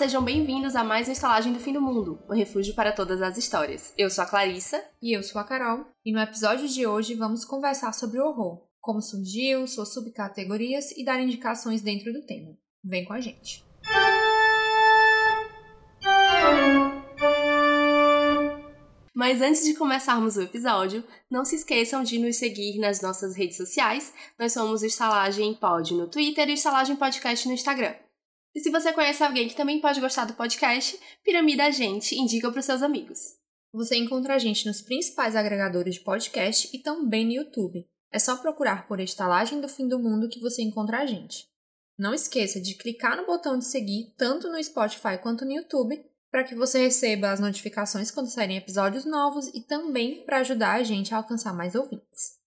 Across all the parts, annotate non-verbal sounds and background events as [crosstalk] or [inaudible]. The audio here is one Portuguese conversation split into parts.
sejam bem-vindos a mais uma estalagem do fim do mundo, o um refúgio para todas as histórias. Eu sou a Clarissa. E eu sou a Carol. E no episódio de hoje vamos conversar sobre o horror, como surgiu, suas subcategorias e dar indicações dentro do tema. Vem com a gente. Mas antes de começarmos o episódio, não se esqueçam de nos seguir nas nossas redes sociais. Nós somos Estalagem Pod no Twitter e Estalagem Podcast no Instagram. E se você conhece alguém que também pode gostar do podcast, piramida a gente, indica para seus amigos. Você encontra a gente nos principais agregadores de podcast e também no YouTube. É só procurar por Estalagem do Fim do Mundo que você encontra a gente. Não esqueça de clicar no botão de seguir tanto no Spotify quanto no YouTube para que você receba as notificações quando saírem episódios novos e também para ajudar a gente a alcançar mais ouvintes.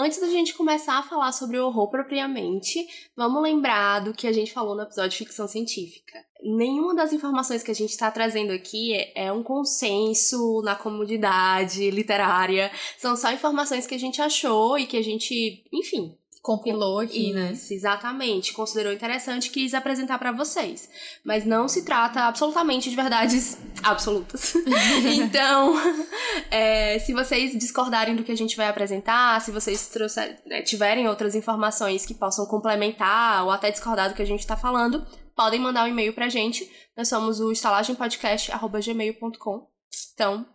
Antes da gente começar a falar sobre o horror propriamente, vamos lembrar do que a gente falou no episódio de ficção científica. Nenhuma das informações que a gente está trazendo aqui é, é um consenso na comunidade literária. São só informações que a gente achou e que a gente, enfim, compilou aqui, né? Isso, né? exatamente. Considerou interessante e quis apresentar para vocês. Mas não se trata absolutamente de verdades [laughs] absolutas. [laughs] então, [laughs] é, se vocês discordarem do que a gente vai apresentar, se vocês trouxer, né, tiverem outras informações que possam complementar ou até discordar do que a gente está falando, podem mandar um e-mail pra gente. Nós somos o estalagempodcast.gmail.com. Então,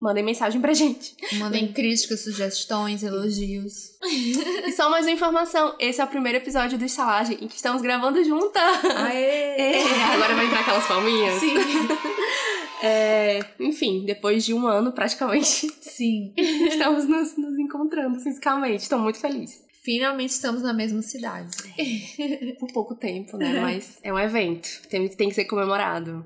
Mandem mensagem pra gente. Mandem críticas, sugestões, elogios. [laughs] e só mais uma informação: esse é o primeiro episódio do Estalagem em que estamos gravando juntas. Aê! [laughs] É, agora vai entrar aquelas palminhas. Sim. [laughs] É, enfim, depois de um ano praticamente. Sim. Estamos nos, nos encontrando fisicamente. Estou muito feliz. Finalmente estamos na mesma cidade. Por pouco tempo, né? Mas é um evento. Tem, tem que ser comemorado.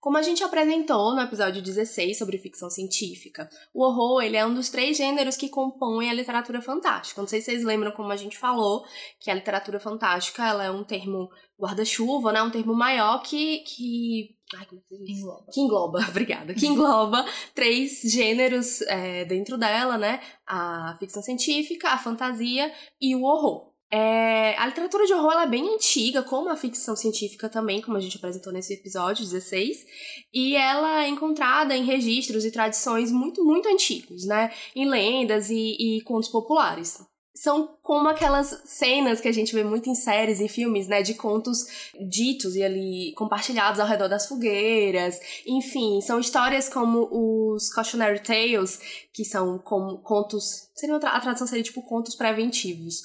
Como a gente apresentou no episódio 16 sobre ficção científica, o horror ele é um dos três gêneros que compõem a literatura fantástica. Não sei se vocês lembram como a gente falou que a literatura fantástica ela é um termo guarda-chuva, né? Um termo maior que, que Ai, como é que engloba. Que engloba, [laughs] obrigada. Que engloba três gêneros é, dentro dela, né? A ficção científica, a fantasia e o horror. É, a literatura de horror é bem antiga, como a ficção científica também, como a gente apresentou nesse episódio 16, e ela é encontrada em registros e tradições muito, muito antigos, né? Em lendas e, e contos populares são como aquelas cenas que a gente vê muito em séries e filmes, né, de contos ditos e ali compartilhados ao redor das fogueiras. Enfim, são histórias como os cautionary tales, que são como contos, seria a tradução seria tipo contos preventivos,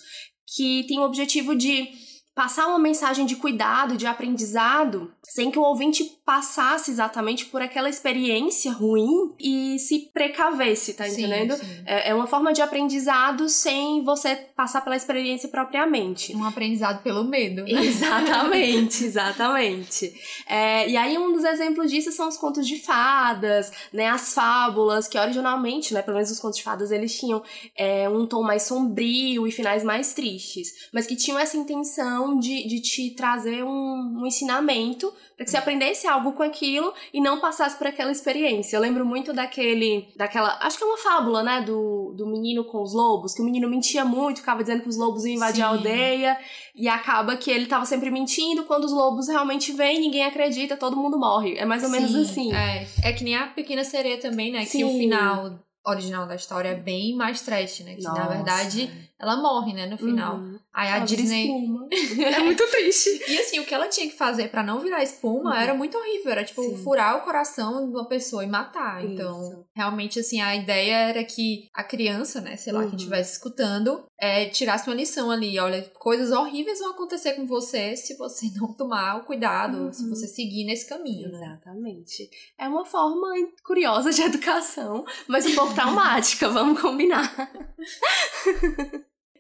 que tem o objetivo de passar uma mensagem de cuidado, de aprendizado, sem que o ouvinte passasse exatamente por aquela experiência ruim e se precavesse, tá sim, entendendo? Sim. É, é, uma forma de aprendizado sem você passar pela experiência propriamente. Um aprendizado pelo medo. [laughs] Exatamente, exatamente. É, e aí um dos exemplos disso são os contos de fadas, né? As fábulas, que originalmente, né? Pelo menos os contos de fadas, eles tinham é, um tom mais sombrio e finais mais tristes, mas que tinham essa intenção de, de te trazer um, um ensinamento para que você aprendesse algo com aquilo e não passasse por aquela experiência. Eu lembro muito daquele, daquela, acho que é uma fábula, né, do, do menino com os lobos, que o menino mentia muito, ficava dizendo que os lobos iam invadir Sim. a aldeia e acaba que ele tava sempre mentindo, quando os lobos realmente vêm, ninguém acredita, todo mundo morre. É mais ou Sim, menos assim. É, é que nem a Pequena Sereia também, né, Sim. que o final original da história é bem mais trash, né? Que Nossa. na verdade ela morre, né, no final. Uhum. Aí a Ela Disney. [laughs] é muito triste. [laughs] E assim, o que ela tinha que fazer para não virar espuma Uhum. era muito horrível. Era tipo Sim. furar o coração de uma pessoa e matar. Isso. Então, realmente, assim, a ideia era que a criança, né, sei lá, Uhum. quem estivesse escutando, é, tirasse uma lição ali. Olha, coisas horríveis vão acontecer com você se você não tomar o cuidado, Uhum. se você seguir nesse caminho, né? Exatamente. É uma forma curiosa de educação, mas um pouco traumática, [laughs] vamos combinar.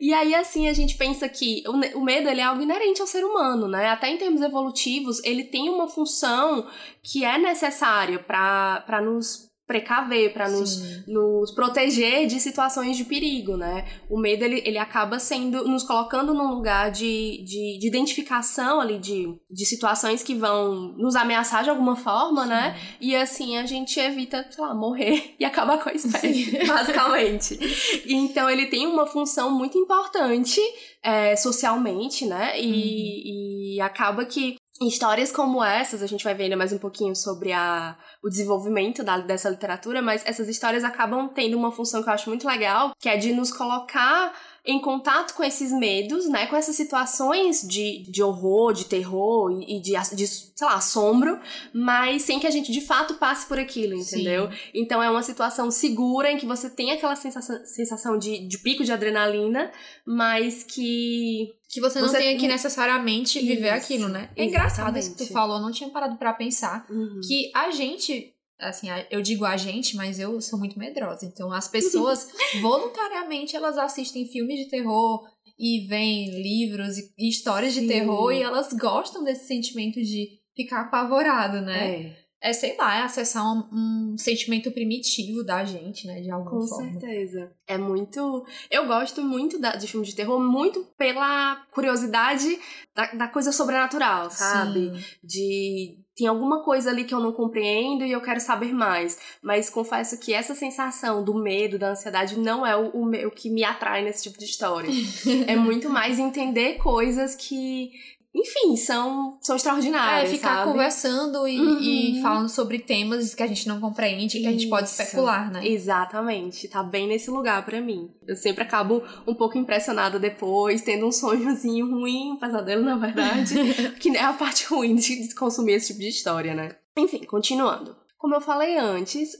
E aí, assim, a gente pensa que o, o medo ele é algo inerente ao ser humano, né? Até em termos evolutivos, ele tem uma função que é necessária para nos precaver, para nos, nos proteger de situações de perigo, né? O medo, ele, ele acaba sendo, nos colocando num lugar de, de, de identificação ali, de, de situações que vão nos ameaçar de alguma forma, né? E assim a gente evita, sei lá, morrer [laughs] e acabar com a espécie, [laughs] basicamente. então ele tem uma função muito importante é, socialmente, né? E, uhum. e acaba que histórias como essas, a gente vai ver ainda mais um pouquinho sobre a, o desenvolvimento da, dessa literatura, mas essas histórias acabam tendo uma função que eu acho muito legal, que é de nos colocar em contato com esses medos, né, com essas situações de, de horror, de terror e, de, de, sei lá, assombro, mas sem que a gente de fato passe por aquilo, entendeu? Sim. Então é uma situação segura em que você tem aquela sensação, sensação de, de pico de adrenalina, mas que que você não você... tenha que necessariamente viver isso, aquilo, né? É engraçado isso que tu falou, eu não tinha parado para pensar uhum. que a gente assim, eu digo a gente, mas eu sou muito medrosa. Então, as [laughs] pessoas voluntariamente elas assistem filmes de terror e veem livros e histórias Sim. de terror e elas gostam desse sentimento de ficar apavorado, né? É. É, sei lá, é acessar um, um, sentimento primitivo da gente, né? De alguma Com forma. Com certeza. É muito. Eu gosto muito da, de filmes de terror, muito pela curiosidade da, da coisa sobrenatural, sabe? Sim. De tem alguma coisa ali que eu não compreendo e eu quero saber mais. Mas confesso que essa sensação do medo, da ansiedade, não é o, o, o que me atrai nesse tipo de história. [laughs] é muito mais entender coisas que enfim, são, são extraordinários. É, ficar sabe? conversando e, uhum. e, falando sobre temas que a gente não compreende, que a gente pode especular, né? Exatamente. Tá bem nesse lugar para mim. Eu sempre acabo um pouco impressionada depois, tendo um sonhozinho ruim, um pesadelo, na verdade. [laughs] que é a parte ruim de consumir esse tipo de história, né? Enfim, continuando. Como eu falei antes,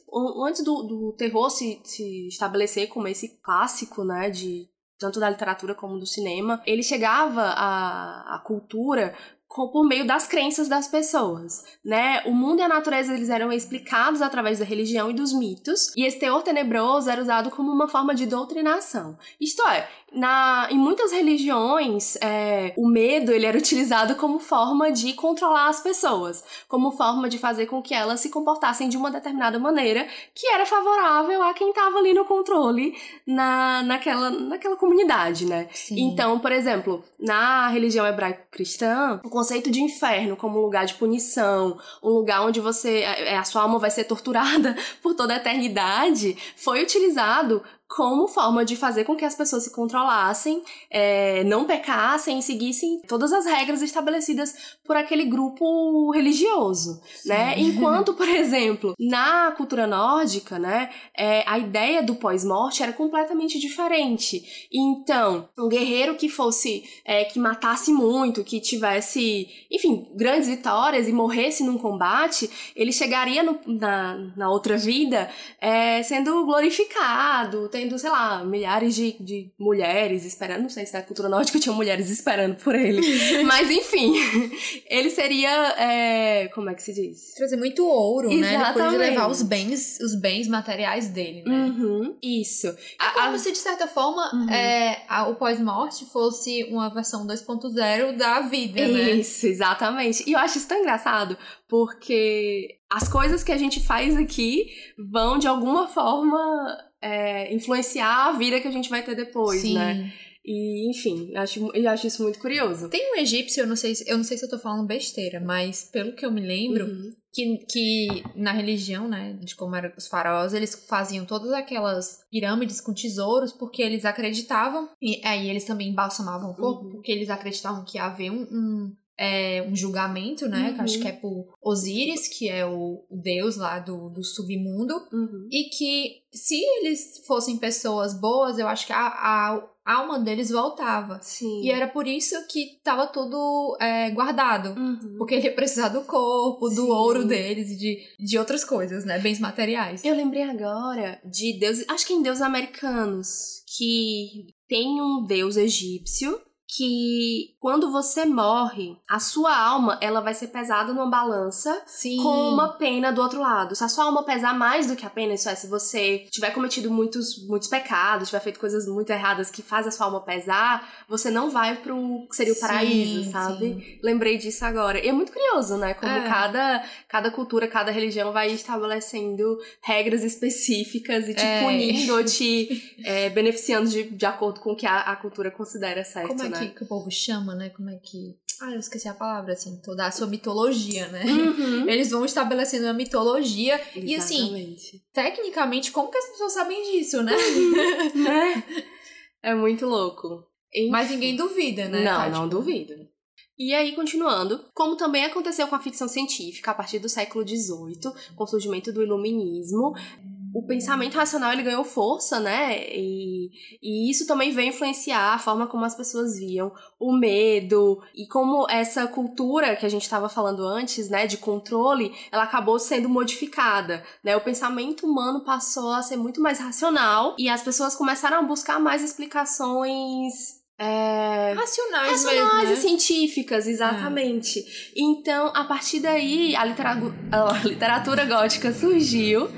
antes do, do terror se, se estabelecer como esse clássico, né, de tanto da literatura como do cinema, ele chegava à, à cultura por meio das crenças das pessoas, né? O mundo e a natureza eles eram explicados através da religião e dos mitos, e esse teor tenebroso era usado como uma forma de doutrinação. Isto é, na, em muitas religiões, é, o medo ele era [laughs] utilizado como forma de controlar as pessoas, como forma de fazer com que elas se comportassem de uma determinada maneira que era favorável a quem estava ali no controle na, naquela, naquela comunidade, né? Sim. Então, por exemplo, na religião hebraica cristã, o conceito de inferno como um lugar de punição, um lugar onde você é, a sua alma vai ser torturada [laughs] por toda a eternidade, foi utilizado como forma de fazer com que as pessoas se controlassem, é, não pecassem e seguissem todas as regras estabelecidas por aquele grupo religioso, Sim. né? Enquanto, por exemplo, na cultura nórdica, né, é, a ideia do pós-morte era completamente diferente. Então, um guerreiro que fosse, é, que matasse muito, que tivesse, enfim, grandes vitórias e morresse num combate, ele chegaria no, na, na outra vida é, sendo glorificado, tendo, sei lá, milhares de, de mulheres esperando. Não sei se na cultura nórdica tinha mulheres esperando por ele. [laughs] Mas enfim, [laughs] ele seria. É, como é que se diz? Trazer muito ouro, Exatamente. né? Depois de levar os bens, os bens materiais dele, né? Uhum, isso. É como a, se, de certa forma, uhum. é, a, o pós-morte fosse uma versão 2.0 da vida, né? Isso, exatamente. E eu acho isso tão engraçado, porque as coisas que a gente faz aqui vão, de alguma forma, é, influenciar a vida que a gente vai ter depois, Sim. né? E, enfim, eu acho, eu acho isso muito curioso. Tem um egípcio, eu não sei, eu não sei se eu tô falando besteira, mas pelo que eu me lembro, uhum. que, que na religião, né, de como eram os faraós, eles faziam todas aquelas pirâmides com tesouros porque eles acreditavam, e aí eles também embalsamavam o corpo, uhum. porque eles acreditavam que ia haver um, um é, um julgamento, né? Uhum. Que acho que é por Osíris, que é o, o deus lá do, do submundo. Uhum. E que se eles fossem pessoas boas, eu acho que a, a, alma deles voltava. Sim. E era por isso que tava tudo é, guardado. Uhum. Porque ele ia precisar do corpo, Sim. do ouro deles e de, de outras coisas, né? Bens materiais. Eu lembrei agora de deuses. Acho que em deuses americanos. Que tem um deus egípcio que quando você morre, a sua alma ela vai ser pesada numa balança Sim. com uma pena do outro lado. Se a sua alma pesar mais do que a pena, isso é, se você tiver cometido muitos, muitos pecados, tiver feito coisas muito erradas que faz a sua alma pesar, você não vai pro que seria o Sim, paraíso, sabe? sim. Lembrei disso agora. E é muito curioso, né? Como É. cada, cada cultura, cada religião vai estabelecendo regras específicas e te É. punindo ou te é, beneficiando de, de acordo com o que a, a cultura considera certo, é né? Que, que o povo chama, né? Como é que. Ah, eu esqueci a palavra, assim, toda a sua mitologia, né? Uhum. [laughs] Eles vão estabelecendo a mitologia. E assim, Exatamente. tecnicamente, como que as pessoas sabem disso, né? né? [laughs] É muito louco. Mas ninguém duvida, né? Não, Tá, não tipo, duvido. E aí, continuando, como também aconteceu com a ficção científica a partir do século XVIII, com o surgimento do iluminismo, o pensamento racional ele ganhou força, né? E, e isso também veio influenciar a forma como as pessoas viam o medo e como essa cultura que a gente estava falando antes, né, de controle, ela acabou sendo modificada, né? O pensamento humano passou a ser muito mais racional e as pessoas começaram a buscar mais explicações é, Racionais, racionais mesmo, e né? científicas, exatamente. Então, a partir daí, a, litera- a literatura gótica surgiu,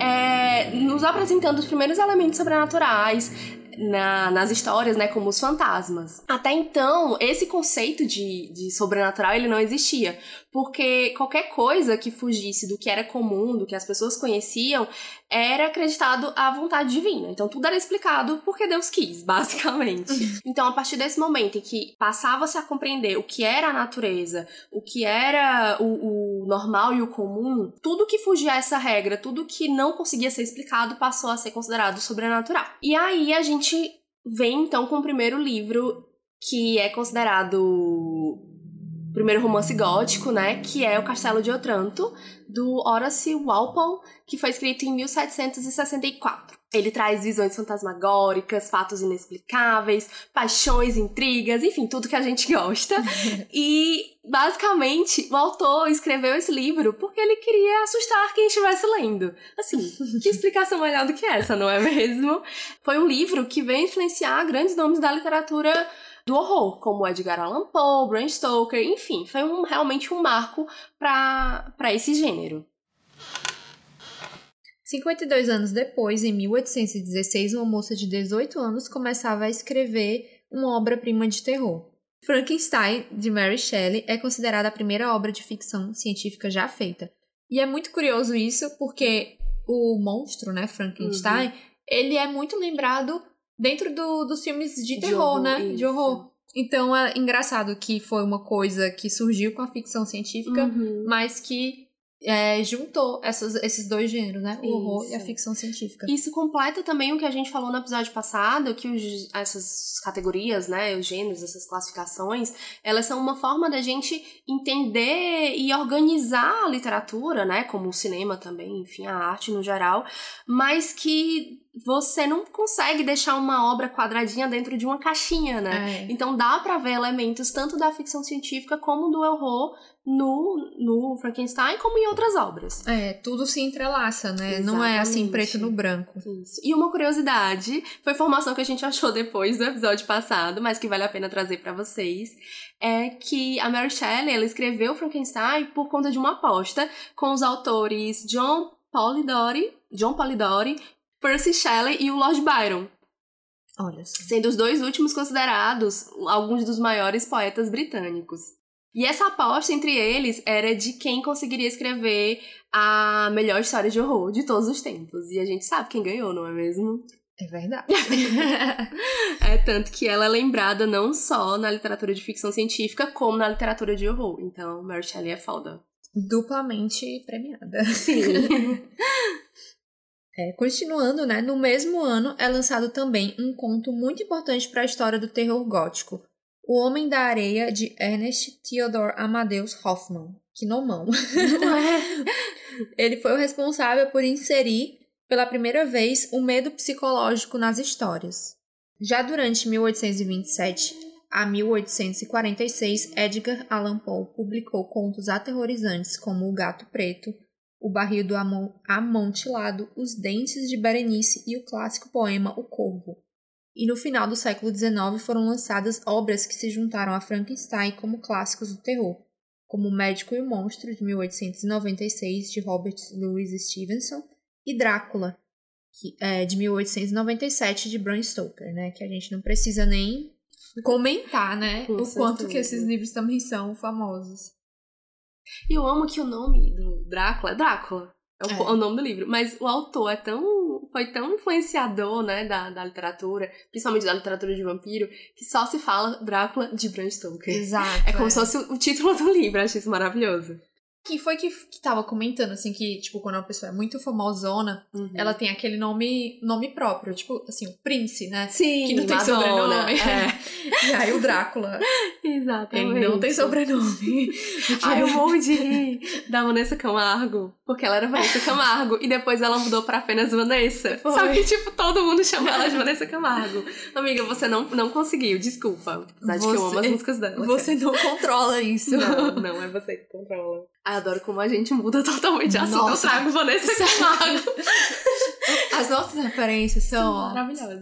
é, nos apresentando os primeiros elementos sobrenaturais na- nas histórias, né, como os fantasmas. Até então, esse conceito de, de sobrenatural ele não existia, porque qualquer coisa que fugisse do que era comum, do que as pessoas conheciam, era acreditado à vontade divina. Então tudo era explicado porque Deus quis, [laughs] basicamente. então, a partir desse momento em que passava-se a compreender o que era a natureza, o que era o, o normal e o comum, tudo que fugia a essa regra, tudo que não conseguia ser explicado, passou a ser considerado sobrenatural. E aí a gente vem então com o primeiro livro que é considerado primeiro romance gótico, né, que é O Castelo de Otranto, do Horace Walpole, que foi escrito em 1764. Ele traz visões fantasmagóricas, fatos inexplicáveis, paixões, intrigas, enfim, tudo que a gente gosta. [laughs] e, basicamente, o autor escreveu esse livro porque ele queria assustar quem estivesse lendo. Assim, que explicação melhor do que essa, não é mesmo? Foi um livro que veio influenciar grandes nomes da literatura do horror, como Edgar Allan Poe, Bram Stoker, enfim, foi um, realmente um marco para esse gênero. 52 anos depois, em 1816, uma moça de 18 anos começava a escrever uma obra-prima de terror. Frankenstein, de Mary Shelley, é considerada a primeira obra de ficção científica já feita. E é muito curioso isso, porque o monstro, né, Frankenstein, ele é muito lembrado dentro do- dos filmes de, De terror, horror, né? De isso. horror. Então é engraçado que foi uma coisa que surgiu com a ficção científica, Uhum. mas que é, juntou essas- esses dois gêneros, né? O horror e a Isso. ficção científica. Isso completa também o que a gente falou no episódio passado, que os- essas categorias, né, os gêneros, essas classificações, elas são uma forma da gente entender e organizar a literatura, né, como o cinema também, enfim, a arte no geral, mas que você não consegue deixar uma obra quadradinha dentro de uma caixinha, né? É. Então dá pra ver elementos tanto da ficção científica como do horror no, no Frankenstein, como em outras obras. É, tudo se entrelaça, né? Não é assim Exatamente. preto no branco. Isso. E uma curiosidade, foi informação que a gente achou depois do episódio passado, mas que vale a pena trazer pra vocês, é que a Mary Shelley, ela escreveu Frankenstein por conta de uma aposta com os autores John Polidori, John Polidori, Percy Shelley e o Lord Byron, Olha só. sendo os dois últimos considerados alguns dos maiores poetas britânicos. E essa aposta entre eles era de quem conseguiria escrever a melhor história de horror de todos os tempos. E a gente sabe quem ganhou, não é mesmo? É verdade. [laughs] É tanto que ela é lembrada não só na literatura de ficção científica, como na literatura de horror. Então, Mary Shelley é foda. Duplamente premiada. Sim. [laughs] É, continuando, né? No mesmo ano é lançado também um conto muito importante para a história do terror gótico. O Homem da Areia, de Ernest Theodor Amadeus Hoffmann. Que nomão. não é? [laughs] Ele foi o responsável por inserir, pela primeira vez, o medo psicológico nas histórias. Já durante 1827 a 1846, Edgar Allan Poe publicou contos aterrorizantes como O Gato Preto, O Barril do Amo- Amontilado, Os Dentes de Berenice e o clássico poema O Corvo. E no final do século XIX foram lançadas obras que se juntaram a Frankenstein como clássicos do terror, como O Médico e o Monstro, de 1896, de Robert Louis Stevenson, e Drácula, que, é, de 1897, de Bram Stoker, né? Que a gente não precisa nem comentar, né? Com o quanto que esses livros também são famosos. E eu amo que o nome do Drácula é Drácula. É o, É. o nome do livro. Mas o autor é tão. Foi tão influenciador, né, da, da literatura, principalmente da literatura de vampiro, que só se fala Drácula de Bram Stoker. Exato. É como se fosse o, título do livro, eu acho isso maravilhoso. Quem foi que, que tava comentando, assim, que, tipo, quando uma pessoa é muito famosona, Uhum. ela tem aquele nome, nome próprio, tipo, assim, o Prince, né? Sim, que não tem Madonna, sobrenome. É, [laughs] E aí o Drácula, exatamente. ele não tem sobrenome. [laughs] Ai, eu morro de rir da Vanessa Camargo. Porque ela era Vanessa Camargo. e depois ela mudou pra apenas Vanessa. Foi. Só que, tipo, todo mundo chama ela de Vanessa Camargo. Amiga, você não, não conseguiu, desculpa. Apesar de que eu amo as Você- músicas dela. Você não controla isso. Não, não, é você que controla. Adoro como a gente muda totalmente de assunto. Nossa. Eu trago Vanessa Camargo. As nossas referências são... maravilhosas.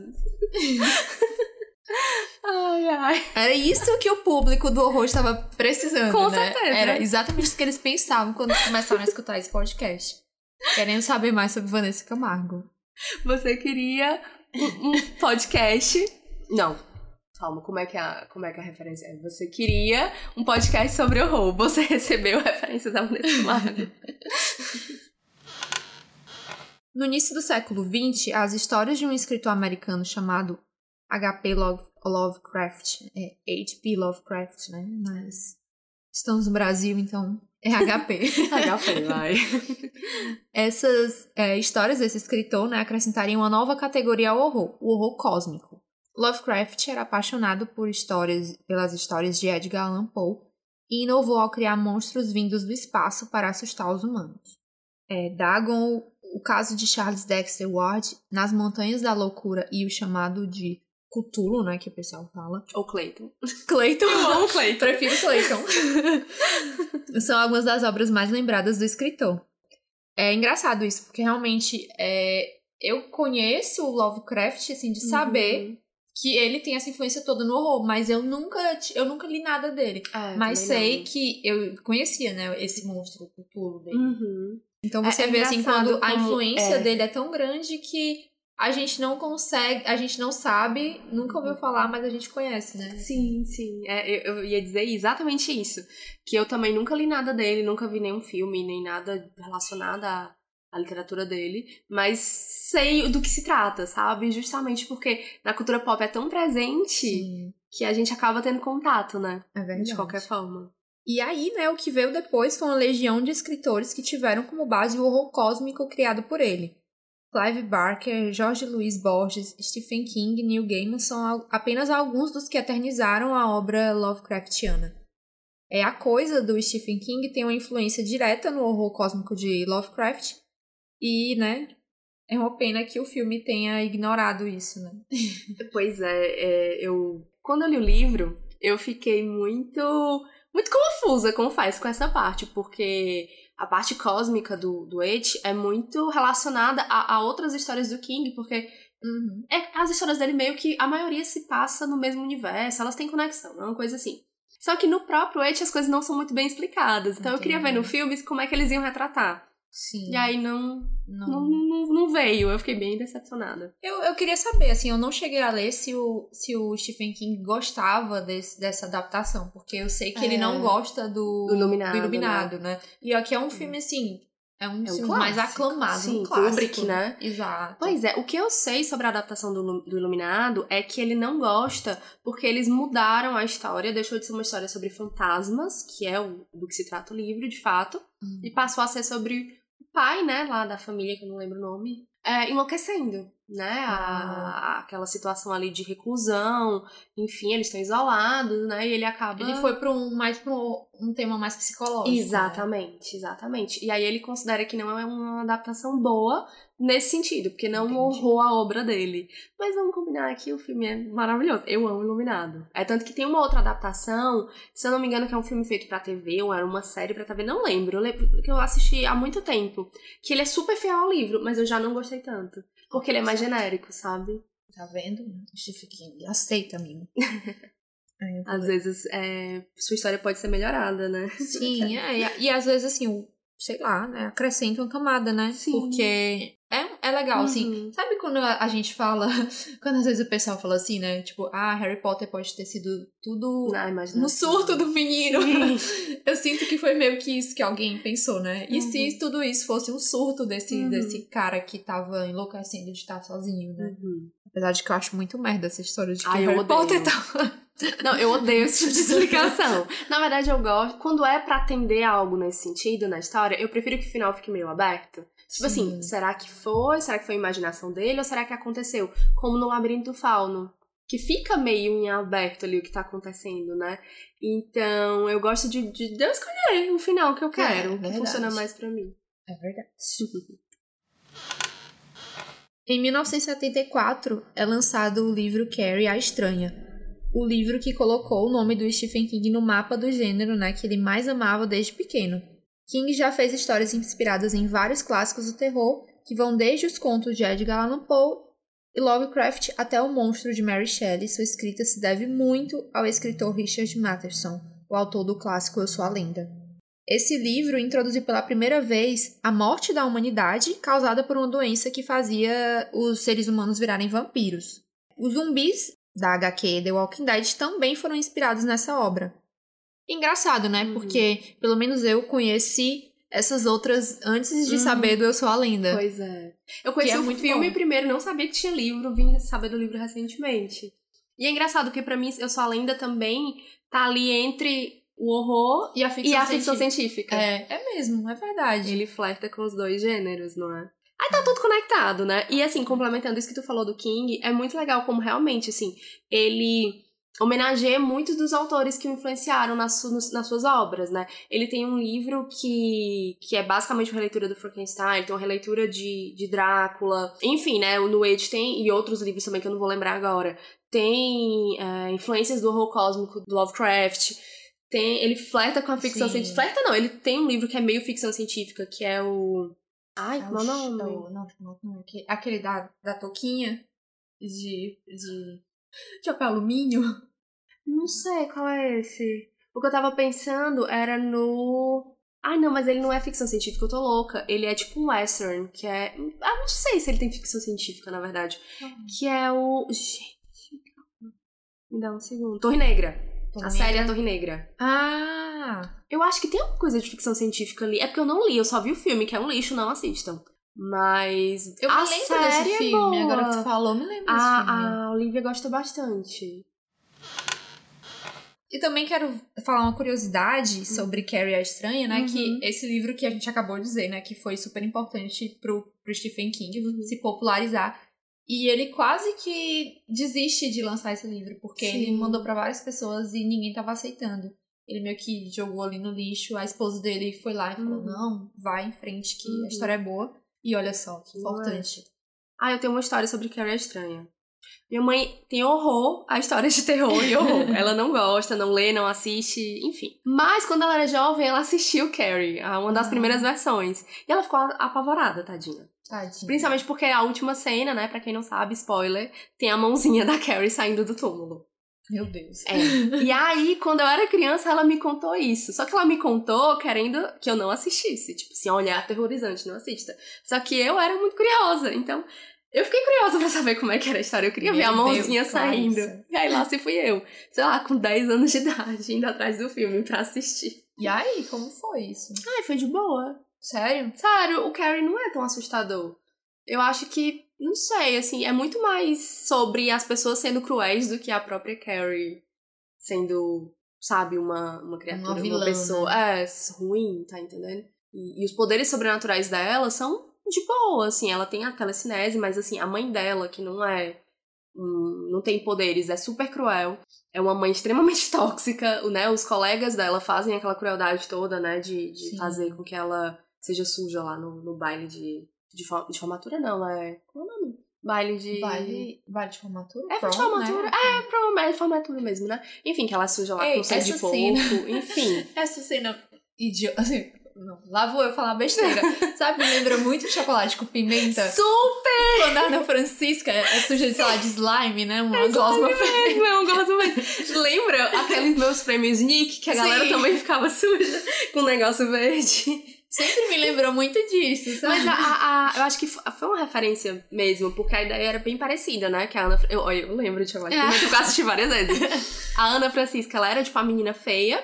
[laughs] ai, ai. Era isso que o público do horror estava precisando, Com né? certeza. Era exatamente isso que eles pensavam quando começaram a escutar esse podcast. Querendo saber mais sobre Vanessa Camargo. Você queria um, um podcast. Não. Calma, como é, que a, como é que a referência é? Você queria um podcast sobre horror. Você [laughs] recebeu referências da Vanessa Camargo. No início do século XX, as histórias de um escritor americano chamado H.P. Love- Lovecraft, é H.P. Lovecraft, né? Mas estamos no Brasil, então é H.P. HP, [laughs] vai. [laughs] Essas é, histórias desse escritor né, acrescentariam uma nova categoria ao horror, o horror cósmico. Lovecraft era apaixonado por histórias, pelas histórias de Edgar Allan Poe e inovou ao criar monstros vindos do espaço para assustar os humanos. É, Dagon, o caso de Charles Dexter Ward, Nas Montanhas da Loucura e o chamado de Cthulhu, né, que o pessoal fala. Ou Clayton. [laughs] Clayton. Eu amo Clayton. Prefiro Clayton. [laughs] São algumas das obras mais lembradas do escritor. É engraçado isso, porque realmente é, eu conheço o Lovecraft, assim, de saber Uhum. Que ele tem essa influência toda no horror, mas eu nunca, eu nunca li nada dele. É, mas sei não. que eu conhecia, né, esse monstro, o Cthulhu dele. Uhum. Então É- você é vê, assim, engraçado quando a como- influência é. dele é tão grande que a gente não consegue, a gente não sabe, nunca ouviu falar, mas a gente conhece, né? Sim, sim. É, eu, eu ia dizer exatamente isso. Que eu também nunca li nada dele, nunca vi nenhum filme, nem nada relacionado à, à literatura dele. Mas sei do que se trata, sabe? Justamente porque na cultura pop é tão presente Sim, que a gente acaba tendo contato, né? é verdade. De qualquer forma. E aí, né, o que veio depois foi uma legião de escritores que tiveram como base o horror cósmico criado por ele. Clive Barker, Jorge Luiz Borges, Stephen King e Neil Gaiman são apenas alguns dos que eternizaram a obra Lovecraftiana. É a coisa do Stephen King tem uma influência direta no horror cósmico de Lovecraft e, né, é uma pena que o filme tenha ignorado isso, né? [laughs] Pois é, é, eu. Quando eu li o livro, eu fiquei muito. muito confusa, confesso, com essa parte, porque a parte cósmica do, do It é muito relacionada a, a outras histórias do King, porque Uhum. é, as histórias dele meio que a maioria se passa no mesmo universo, elas têm conexão, é uma coisa assim. Só que no próprio It as coisas não são muito bem explicadas. Então eu queria ver Entendi. no filme como é que eles iam retratar. Sim. E aí não, não- não, não, não veio, eu fiquei bem decepcionada. Eu, eu queria saber, assim, eu não cheguei a ler se o, se o Stephen King gostava desse, dessa adaptação, porque eu sei que ele É. não gosta do, Do Iluminado, do Iluminado, né? E aqui é um filme, assim, é um, É um mais aclamado, Sim, um clássico. Kubrick, né? Exato. Pois é, o que eu sei sobre a adaptação do, do Iluminado é que ele não gosta porque eles mudaram a história, deixou de ser uma história sobre fantasmas, que é o, do que se trata o livro, de fato, Hum. e passou a ser sobre pai, né, lá da família, que eu não lembro o nome, é, enlouquecendo, né, a- aquela situação ali de reclusão, enfim, eles estão isolados, né, e ele acaba... Ele foi para um, mais para um, tema mais psicológico. né? Exatamente, exatamente. E aí ele considera que não é uma adaptação boa nesse sentido, porque não Entendi. honrou a obra dele. Mas vamos combinar que o filme é maravilhoso. Eu amo Iluminado. É tanto que tem uma outra adaptação, se eu não me engano, que é um filme feito pra TV, ou era uma série pra TV, não lembro. Eu lembro que eu assisti há muito tempo. Que ele é super fiel ao livro, mas eu já não gostei tanto. Porque ele é mais genérico, sabe? Tá vendo? Stephen King. Aceita, amigo. [laughs] Às vezes, é, sua história pode ser melhorada, né? Sim, é, e, e às vezes assim, sei lá, né, acrescenta uma camada, né? Sim. Porque é, é legal, assim. Uhum. Sabe quando a, a gente fala, [laughs] quando às vezes o pessoal fala assim, né? Tipo, ah, Harry Potter pode ter sido tudo imaginação. no surto do menino. [laughs] Eu sinto que foi meio que isso que alguém pensou, né? E Uhum. se tudo isso fosse um surto desse, Uhum. desse cara que tava enlouquecendo de estar sozinho, né? Uhum. Apesar de que eu acho muito merda essa história de que Ai, eu Harry odeio. Potter tá... [laughs] Não, eu odeio esse tipo de explicação. Na verdade, eu gosto. Quando é pra atender algo nesse sentido na história, eu prefiro que o final fique meio aberto. Tipo assim, Sim. será que foi? Será que foi a imaginação dele? Ou será que aconteceu? Como no Labirinto do Fauno. Que fica meio em aberto ali o que tá acontecendo, né? Então, eu gosto de, de, de eu escolher o final que eu quero. o que funciona mais pra mim. É verdade. [laughs] Em 1974 é lançado o livro Carrie a Estranha. O livro que colocou o nome do Stephen King no mapa do gênero, né, que ele mais amava desde pequeno. King já fez histórias inspiradas em vários clássicos do terror, que vão desde os contos de Edgar Allan Poe e Lovecraft até o monstro de Mary Shelley. Sua escrita se deve muito ao escritor Richard Matheson, o autor do clássico Eu Sou a Lenda. Esse livro introduziu pela primeira vez a morte da humanidade causada por uma doença que fazia os seres humanos virarem vampiros. Os zumbis da HQ The Walking Dead também foram inspirados nessa obra. Engraçado, né? Uhum. Porque pelo menos eu conheci essas outras antes de Uhum. saber do Eu Sou a Lenda. Pois é. Eu conheci Que é o muito filme bom. primeiro, não sabia que tinha livro, vim saber do livro recentemente. E é engraçado, porque pra mim, Eu Sou a Lenda também tá ali entre o horror E a ficção, e a ficção científica. científica. É, é mesmo, é verdade. Ele flerta com os dois gêneros, não é? Aí tá tudo conectado, né? E assim, complementando isso que tu falou do King, é muito legal como realmente, assim, ele homenageia muitos dos autores que o influenciaram nas, su- nas suas obras, né? Ele tem um livro que, que é basicamente uma releitura do Frankenstein, tem uma releitura de, de Drácula, enfim, né? O Age tem, e outros livros também que eu não vou lembrar agora, tem é, influências do horror cósmico do Lovecraft, tem, ele flerta com a ficção Sim. científica. Flerta não, ele tem um livro que é meio ficção científica, que é o. Ai, É como é o nome? Não, não, não, aquele- Aquele da, da touquinha de, de, de papel alumínio. Não sei qual é esse. O que eu tava pensando era no. Ai, não, mas ele não é ficção científica, eu tô louca. Ele é tipo um western, que é. Ah, não sei se ele tem ficção científica, na verdade. Que é o. Gente. calma. Me dá um segundo. Torre Negra. A série é a Torre Negra. Ah! Eu acho que tem alguma coisa de ficção científica ali. É porque eu não li, eu só vi o filme, que é um lixo, não assistam. Mas. Eu a me lembro desse é filme. boa. Agora que tu falou, me lembro desse filme. A, a Olivia gosta bastante. E também quero falar uma curiosidade sobre Carrie a Estranha, né? Uhum. Que esse livro que a gente acabou de dizer, né? Que foi super importante pro, pro Stephen King Uhum. se popularizar. E ele quase que desiste de lançar esse livro, porque Sim. ele mandou pra várias pessoas e ninguém tava aceitando. Ele meio que jogou ali no lixo, a esposa dele foi lá e falou: Uhum. Não, vai em frente, que Uhum. a história é boa. E olha só, que importante. Ah, eu tenho uma história sobre Carrie Estranha. Minha mãe tem horror a histórias de terror e horror. [laughs] ela não gosta, não lê, não assiste, enfim. Mas quando ela era jovem, ela assistiu Carrie, uma das Ah. primeiras versões. E ela ficou apavorada, tadinha. Tadinho. Principalmente porque a última cena, né, pra quem não sabe, spoiler, tem a mãozinha da Carrie saindo do túmulo. Meu Deus. É. E aí, quando eu era criança, ela me contou isso. Só que ela me contou querendo que eu não assistisse. Tipo assim, olhar aterrorizante, não assista. Só que eu era muito curiosa. Então, eu fiquei curiosa pra saber como é que era a história. Eu queria Meu ver a mãozinha Deus, saindo. Clarissa. E aí lá se fui eu. Sei lá, com 10 anos de [laughs] idade, indo atrás do filme pra assistir. E aí, como foi isso? Ai, foi de boa. Sério? Sério, o Carrie não é tão assustador. Eu acho que, não sei, assim, é muito mais sobre as pessoas sendo cruéis do que a própria Carrie sendo, sabe, uma, uma criatura, Uma uma, vilã, pessoa é, ruim, tá entendendo? E, e os poderes sobrenaturais dela são de boa, assim, ela tem a telecinese, mas assim, a mãe dela, que não é. não tem poderes, é super cruel. É uma mãe [laughs] extremamente tóxica, né? Os colegas dela fazem aquela crueldade toda, né? De, de Sim. fazer com que ela seja suja lá no, no baile de, de, de formatura, não, é. Qual é o nome? Baile de. Baile, baile de formatura? É Prom, de formatura. né? É, prom, é de formatura mesmo, né? Enfim, que ela suja lá Ei, com sangue de porco. Enfim. Essa cena [laughs] idiota. Assim, Não, lá vou eu falar besteira. [laughs] Sabe, me lembra muito chocolate com pimenta. Super! Quando a Ana Francisca é suja, sei lá, de slime, né? Uma gosma mesmo, é um gosto mesmo. Lembra aqueles meus prêmios Nick, que a galera Sim. também ficava suja com um negócio verde? Sempre me lembrou muito disso, sabe? Mas a, a- eu acho que foi uma referência mesmo, porque a ideia era bem parecida, né? Que a Ana. Eu, eu lembro de Chocolate É. com Pimenta, porque eu assisti várias vezes. [laughs] A Ana Francisca, ela era tipo a menina feia.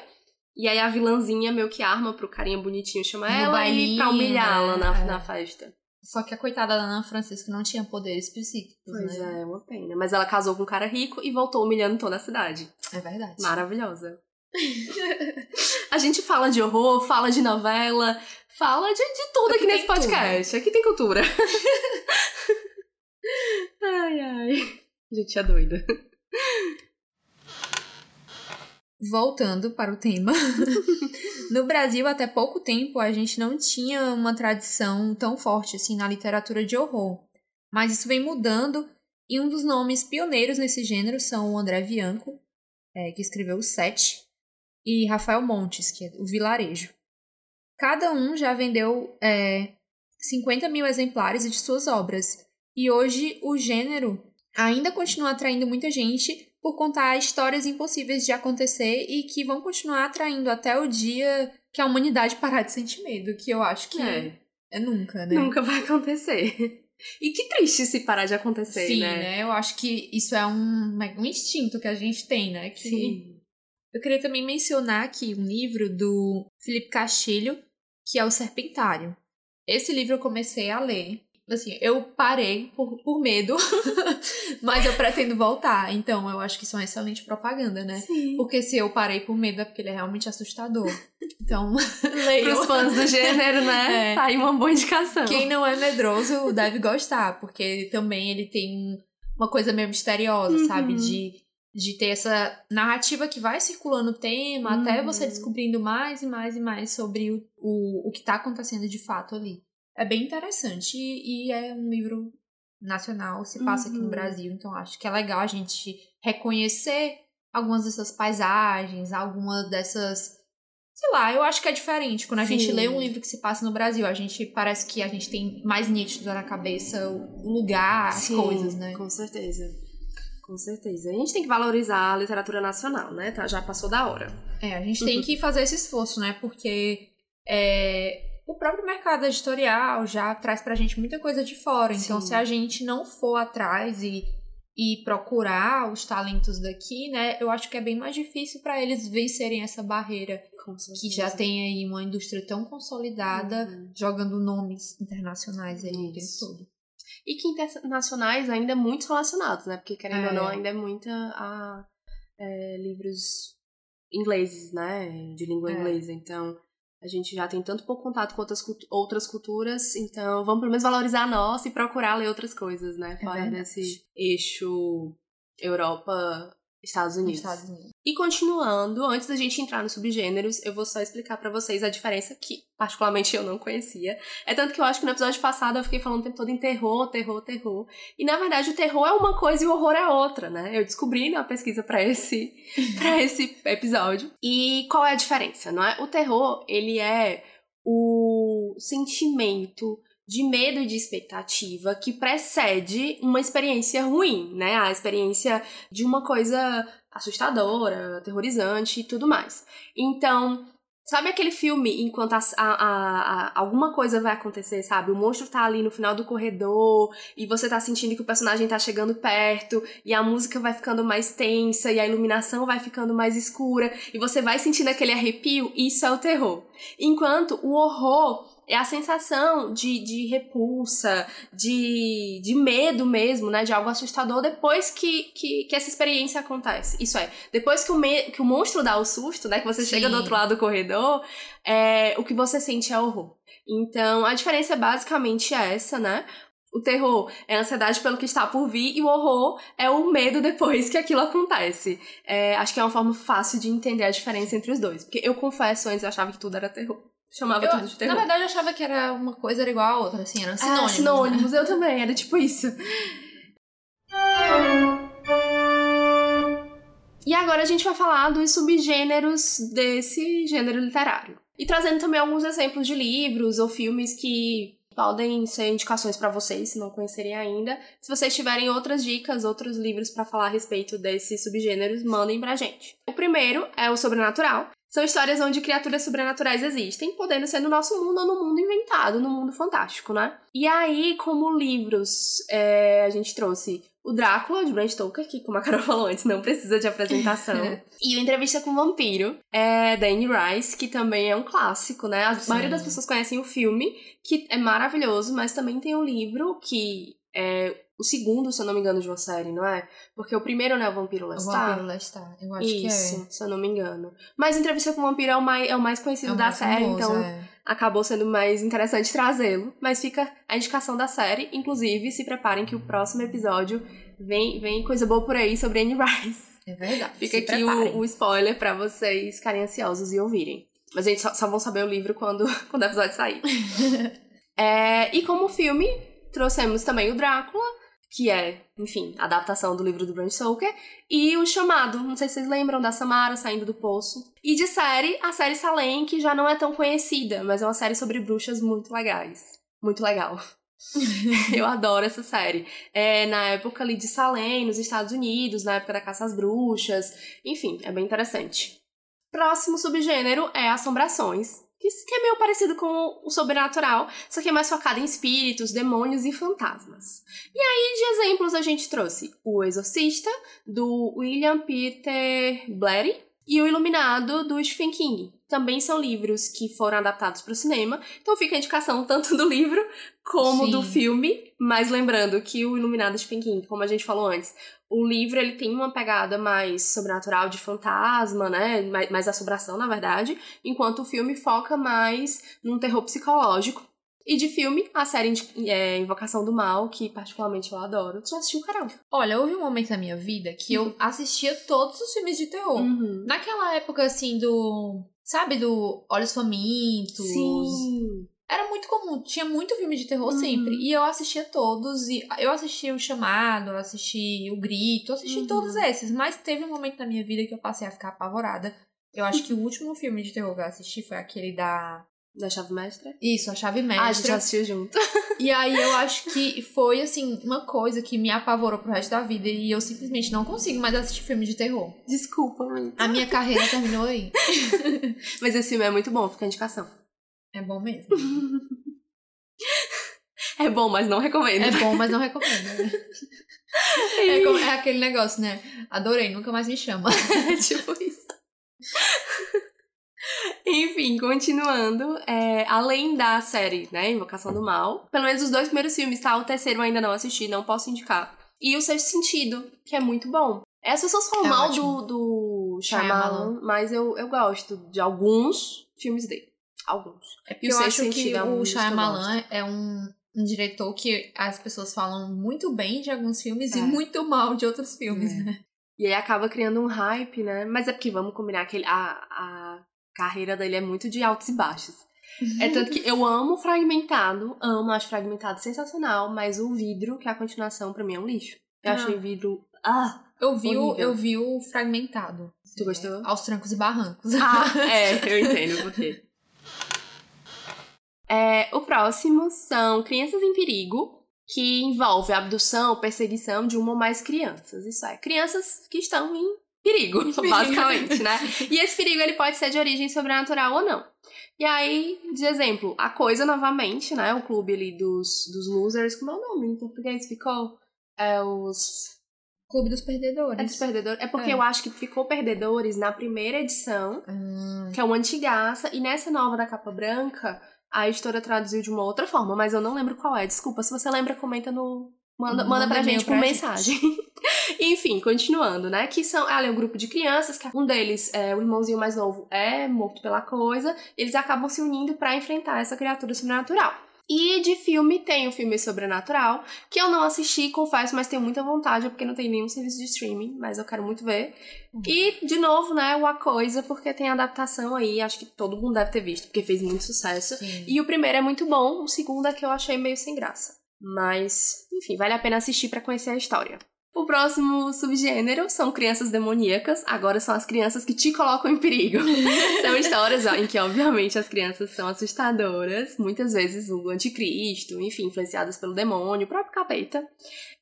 E aí a vilãzinha meio que arma pro carinha bonitinho chamar No ela e pra humilhá-la né? na, É. na festa. Só que a coitada da Ana Francisca não tinha poderes psíquicos, Pois né? é, uma pena. Mas ela casou com um cara rico e voltou humilhando toda a cidade. É verdade. Maravilhosa. [laughs] a gente fala de horror, fala de novela, fala de, de tudo aqui, Aqui nesse tem tudo. podcast. Aqui tem cultura. [laughs] ai, ai. Gente, é doida. Voltando para o tema. [laughs] no Brasil, até pouco tempo, a gente não tinha uma tradição tão forte assim na literatura de horror. Mas isso vem mudando e um dos nomes pioneiros nesse gênero são o André Bianco, é, que escreveu o Sete, e Rafael Montes, que é o Vilarejo. Cada um já vendeu é, 50 mil exemplares de suas obras. E hoje o gênero ainda continua atraindo muita gente por contar histórias impossíveis de acontecer e que vão continuar atraindo até o dia que a humanidade [laughs] parar de sentir medo, que eu acho que é, É, nunca, né? nunca vai acontecer. [laughs] E que triste se parar de acontecer, Sim, né? né? Eu acho que isso é um, um instinto que a gente tem, né? Que Sim. Eu queria também mencionar aqui um livro do Felipe Castilho, que é O Serpentário. Esse livro eu comecei a ler. Assim, eu parei por, por medo, [laughs] mas eu pretendo voltar. Então, eu acho que isso é uma excelente propaganda, né? Sim. Porque se eu parei por medo é porque ele é realmente assustador. [laughs] Então, leiam. Pros fãs do gênero, né? [laughs] É. Tá aí uma boa indicação. Quem não é medroso deve gostar, porque também ele tem um- uma coisa meio misteriosa, Uhum. sabe? De, de ter essa narrativa que vai circulando o tema, até Uhum. você descobrindo mais e mais e mais sobre o, o, o que tá acontecendo de fato ali. É bem interessante e, e é um livro nacional, se passa aqui no Uhum. Brasil, então acho que é legal a gente reconhecer algumas dessas paisagens, algumas dessas Sei lá, eu acho que é diferente. Quando a Sim. gente lê um livro que se passa no Brasil, a gente parece que a gente tem mais nítido na cabeça o lugar, as Sim, coisas, né? Com certeza. Com certeza. A gente tem que valorizar a literatura nacional, né? Tá, já passou da hora. É, a gente tem que fazer esse esforço, né? Porque é, o próprio mercado editorial já traz pra gente muita coisa de fora. Então, Sim. se a gente não for atrás e, e procurar os talentos daqui, né? Eu acho que é bem mais difícil pra eles vencerem essa barreira que já tem aí uma indústria tão consolidada, Uhum. jogando nomes internacionais aí o tempo Isso. todo. E que internacionais ainda muito relacionados, né? Porque, querendo É. ou não, ainda é muita a é, livros ingleses, né? De língua É. inglesa. Então, a gente já tem tanto pouco contato com outras, outras culturas. Então, vamos pelo menos valorizar a nossa e procurar ler outras coisas, né? É Fora verdade. desse eixo Europa, Estados Unidos. Estados Unidos. E continuando, antes da gente entrar nos subgêneros, eu vou só explicar pra vocês a diferença que, particularmente, eu não conhecia. É tanto que eu acho que no episódio passado eu fiquei falando o tempo todo em terror, terror, terror. E na verdade o terror é uma coisa e o horror é outra, né? Eu descobri na pesquisa pra esse, [laughs] pra esse episódio. E qual é a diferença, não é? O terror, ele é o sentimento de medo e de expectativa que precede uma experiência ruim, né? A experiência de uma coisa assustadora, aterrorizante e tudo mais. Então, sabe aquele filme enquanto a, a- a- alguma coisa vai acontecer, sabe? O monstro tá ali no final do corredor e você tá sentindo que o personagem tá chegando perto e a música vai ficando mais tensa e a iluminação vai ficando mais escura e você vai sentindo aquele arrepio, isso é o terror. Enquanto o horror é a sensação de, de repulsa, de, de medo mesmo, né? De algo assustador depois que, que, que essa experiência acontece. Isso é, depois que o, me, que o monstro dá o susto, né? Que você Sim. chega do outro lado do corredor, é, o que você sente é horror. Então, a diferença é basicamente essa, né? O terror é a ansiedade pelo que está por vir e o horror é o medo [laughs] depois que aquilo acontece. É, acho que é uma forma fácil de entender a diferença entre os dois. Porque eu confesso, antes eu achava que tudo era terror. Chamava Eu, tudo de terror. na verdade, eu achava que era uma coisa era igual a outra, assim, eram sinônimos. Ah, né? sinônimos, eu também, era tipo isso. E agora a gente vai falar dos subgêneros desse gênero literário. E trazendo também alguns exemplos de livros ou filmes que podem ser indicações para vocês, se não conhecerem ainda. Se vocês tiverem outras dicas, outros livros para falar a respeito desses subgêneros, mandem pra gente. O primeiro é o sobrenatural. São histórias onde criaturas sobrenaturais existem, podendo ser no nosso mundo ou no mundo inventado, no mundo fantástico, né? E aí, como livros, é, a gente trouxe o Drácula, de Bram Stoker, que, como a Carol [laughs] falou antes, não precisa de apresentação. [laughs] e o Entrevista com o Vampiro, é, da Anne Rice, que também é um clássico, né? A Sim. maioria das pessoas conhecem o filme, que é maravilhoso, mas também tem um livro que é o segundo, se eu não me engano, de uma série, não é? Porque o primeiro, né, é o Vampiro Lestat. O Vampiro Lestat, eu acho Isso, que é. Isso, se eu não me engano. Mas Entrevista com o Vampiro é o mais, é o mais conhecido é o da mais série, famoso, então é. acabou sendo mais interessante trazê-lo. Mas fica a indicação da série. Inclusive, se preparem que o próximo episódio vem, vem coisa boa por aí sobre Anne Rice. É verdade. Fica aqui o, o, spoiler para vocês ficarem ansiosos e ouvirem. Mas a gente só, só vão saber o livro quando, [laughs] quando o episódio sair. [laughs] é, e como filme, trouxemos também o Drácula, que é, enfim, a adaptação do livro do Bram Stoker, e o Chamado, não sei se vocês lembram da Samara saindo do poço. E de série, a série Salem, que já não é tão conhecida, mas é uma série sobre bruxas muito legais. Muito legal. [laughs] eu adoro essa série. É na época ali de Salem, nos Estados Unidos, na época da caça às bruxas. Enfim, é bem interessante. Próximo subgênero é assombrações, que é meio parecido com o sobrenatural, só que é mais focado em espíritos, demônios e fantasmas. E aí, de exemplos, a gente trouxe O Exorcista, do William Peter Blatty, e O Iluminado, do Stephen King. Também são livros que foram adaptados para o cinema, então fica a indicação tanto do livro como Sim. do filme, mas lembrando que O Iluminado, do Stephen King, como a gente falou antes, o livro ele tem uma pegada mais sobrenatural de fantasma, né? Mais, mais assombração, na verdade, enquanto o filme foca mais num terror psicológico. E de filme, a série é, Invocação do Mal, que particularmente eu adoro. Tu já assistiu, Carol? Olha, houve um momento na minha vida que eu [laughs] assistia todos os filmes de terror. Uhum. Naquela época, assim, do. Sabe, do Olhos Famintos. Sim. Era muito comum, tinha muito filme de terror uhum. sempre. E eu assistia todos. E eu assisti o Chamado, eu assisti o Grito, eu assisti uhum. todos esses. Mas teve um momento na minha vida que eu passei a ficar apavorada. Eu acho que o último filme de terror que eu assisti foi aquele da. Da Chave Mestra? Isso, a Chave Mestra. Ah, a gente assistiu junto. E aí eu acho que foi, assim, uma coisa que me apavorou pro resto da vida. E eu simplesmente não consigo mais assistir filme de terror. Desculpa, mãe. A minha carreira terminou aí. [laughs] Mas esse filme é muito bom, fica a indicação. É bom mesmo. [laughs] é bom, mas não recomendo. É bom, mas não recomendo. Né? [laughs] É, como, é, aquele negócio, né? Adorei, nunca mais me chama. [laughs] É tipo isso. Enfim, continuando, é, além da série, né, Invocação do Mal, pelo menos os dois primeiros filmes, tá? O terceiro eu ainda não assisti, não posso indicar. E o Sexto Sentido, que é muito bom. As pessoas falam é mal do, do Shyamalan, mas eu, eu gosto de alguns filmes dele. Alguns. É porque eu acho que é um o Shyamalan é um, um diretor que as pessoas falam muito bem de alguns filmes é. e muito mal de outros filmes, é. né? E aí acaba criando um hype, né? Mas é porque vamos combinar que ele, a, a carreira dele é muito de altos e baixos. É tanto que eu [laughs] amo Fragmentado, amo, acho Fragmentado sensacional, mas o vidro, que é a continuação, pra mim é um lixo. Eu ah. achei vidro. Ah! Eu vi, o, eu vi o Fragmentado. Tu gostou? Aos trancos e barrancos. Ah, [laughs] é, eu entendo por quê. É, o próximo são Crianças em Perigo, que envolve a abdução, perseguição de uma ou mais crianças. Isso é, crianças que estão em perigo, [laughs] basicamente, né? [laughs] E esse perigo ele pode ser de origem sobrenatural ou não. E aí, de exemplo, a coisa novamente, né? O clube ali dos, dos losers, como é o nome em português? Ficou? É os. Clube dos Perdedores. É dos Perdedores. É porque é. eu acho que ficou Perdedores na primeira edição, hum. que é uma antigaça, e nessa nova da capa branca, a editora traduziu de uma outra forma, mas eu não lembro qual é. Desculpa, se você lembra, comenta no. Manda, manda, manda pra gente por mensagem. [laughs] Enfim, continuando, né? Que são. Ali é um grupo de crianças, que um deles, é, o irmãozinho mais novo, é morto pela coisa. Eles acabam se unindo para enfrentar essa criatura sobrenatural. E de filme tem o filme Sobrenatural, que eu não assisti, confesso, mas tenho muita vontade, porque não tem nenhum serviço de streaming, mas eu quero muito ver. Uhum. E, de novo, né, o A Coisa, porque tem adaptação aí, acho que todo mundo deve ter visto, porque fez muito sucesso. Sim. E o primeiro é muito bom, o segundo é que eu achei meio sem graça. Mas, enfim, vale a pena assistir para conhecer a história. O próximo subgênero são crianças demoníacas. Agora são as crianças que te colocam em perigo. [laughs] são histórias ó, em que, obviamente, as crianças são assustadoras. Muitas vezes o anticristo, enfim, influenciadas pelo demônio, o próprio capeta.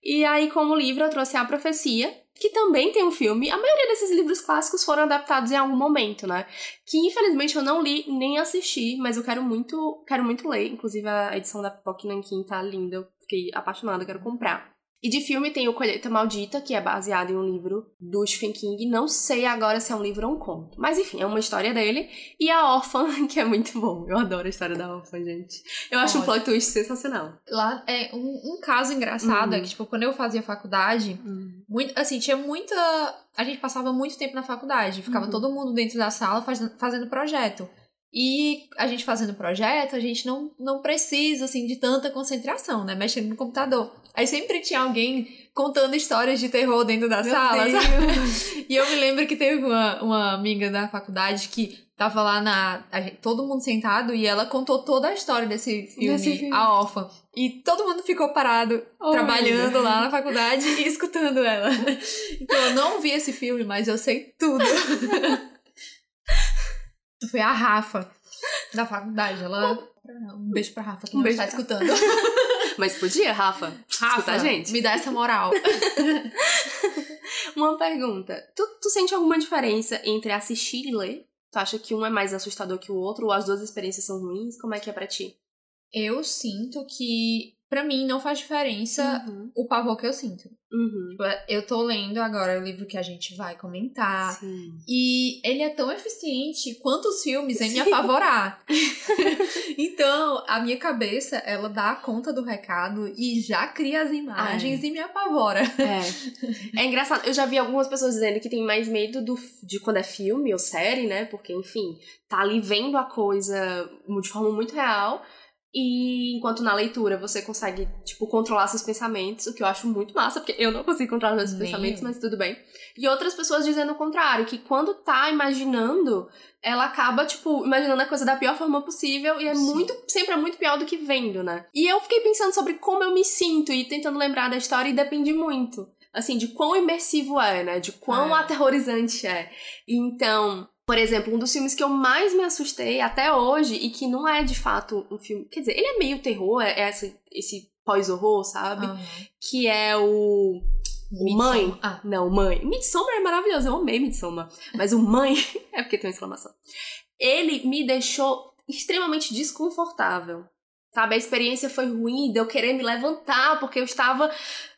E aí, como livro, eu trouxe A Profecia, que também tem um filme. A maioria desses livros clássicos foram adaptados em algum momento, né? Que infelizmente eu não li nem assisti, mas eu quero muito, quero muito ler. Inclusive a edição da Pipoca Nankin tá linda, eu fiquei apaixonada, quero comprar. E de filme tem o Colheita Maldita, que é baseado em um livro do Stephen King. Não sei agora se é um livro ou um conto. Mas enfim, é uma história dele. E a Órfã, [laughs] que é muito bom. Eu adoro a história da Órfã, gente. Eu acho Ótimo. um plot twist sensacional. Lá é um, um caso engraçado, uhum. é que, tipo, quando eu fazia faculdade, uhum. muito, assim, tinha muita. A gente passava muito tempo na faculdade. Ficava uhum. todo mundo dentro da sala faz, fazendo projeto. E a gente fazendo projeto, a gente não, não precisa, assim, de tanta concentração, né? Mexendo no computador. Aí sempre tinha alguém contando histórias de terror dentro da Meu sala? [laughs] E eu me lembro que teve uma, uma amiga da faculdade que tava lá na. Todo mundo sentado e ela contou toda a história desse filme, desse filme. A Órfã. E todo mundo ficou parado, oh, trabalhando lá na faculdade e escutando ela. [laughs] Então eu não vi esse filme, mas eu sei tudo. [laughs] Foi a Rafa, da faculdade. Ela. Um beijo pra Rafa, que um não beijo está escutando. Mas podia, Rafa? Rafa, gente. Me dá essa moral. [laughs] Uma pergunta. Tu, tu sente alguma diferença entre assistir e ler? Tu acha que um é mais assustador que o outro? Ou as duas experiências são ruins? Como é que é pra ti? Eu sinto que, para mim, não faz diferença uhum. o pavor que eu sinto. Uhum. Tipo, eu tô lendo agora o livro que a gente vai comentar. Sim. E ele é tão eficiente quanto os filmes em Sim. me apavorar. [laughs] então, a minha cabeça, ela dá conta do recado e já cria as imagens é. e me apavora. É. é engraçado. Eu já vi algumas pessoas dizendo que tem mais medo do, de quando é filme ou série, né? Porque, enfim, tá ali vendo a coisa de forma muito real. E enquanto na leitura você consegue, tipo, controlar seus pensamentos, o que eu acho muito massa, porque eu não consigo controlar meus Nem pensamentos, mas tudo bem. E outras pessoas dizendo o contrário, que quando tá imaginando, ela acaba, tipo, imaginando a coisa da pior forma possível e é Sim. muito, sempre é muito pior do que vendo, né? E eu fiquei pensando sobre como eu me sinto e tentando lembrar da história e depende muito. Assim, de quão imersivo é, né? De quão é. aterrorizante é. Então, por exemplo, um dos filmes que eu mais me assustei até hoje, e que não é de fato um filme. Quer dizer, ele é meio terror, é, é esse, esse pós-horror, sabe? Uhum. Que é o. O Mãe. Ah. Não, Mãe. Midsommar é maravilhoso, eu amei Midsommar. Mas o Mãe. [laughs] é porque tem uma exclamação. Ele me deixou extremamente desconfortável. Sabe, a experiência foi ruim de eu querer me levantar, porque eu estava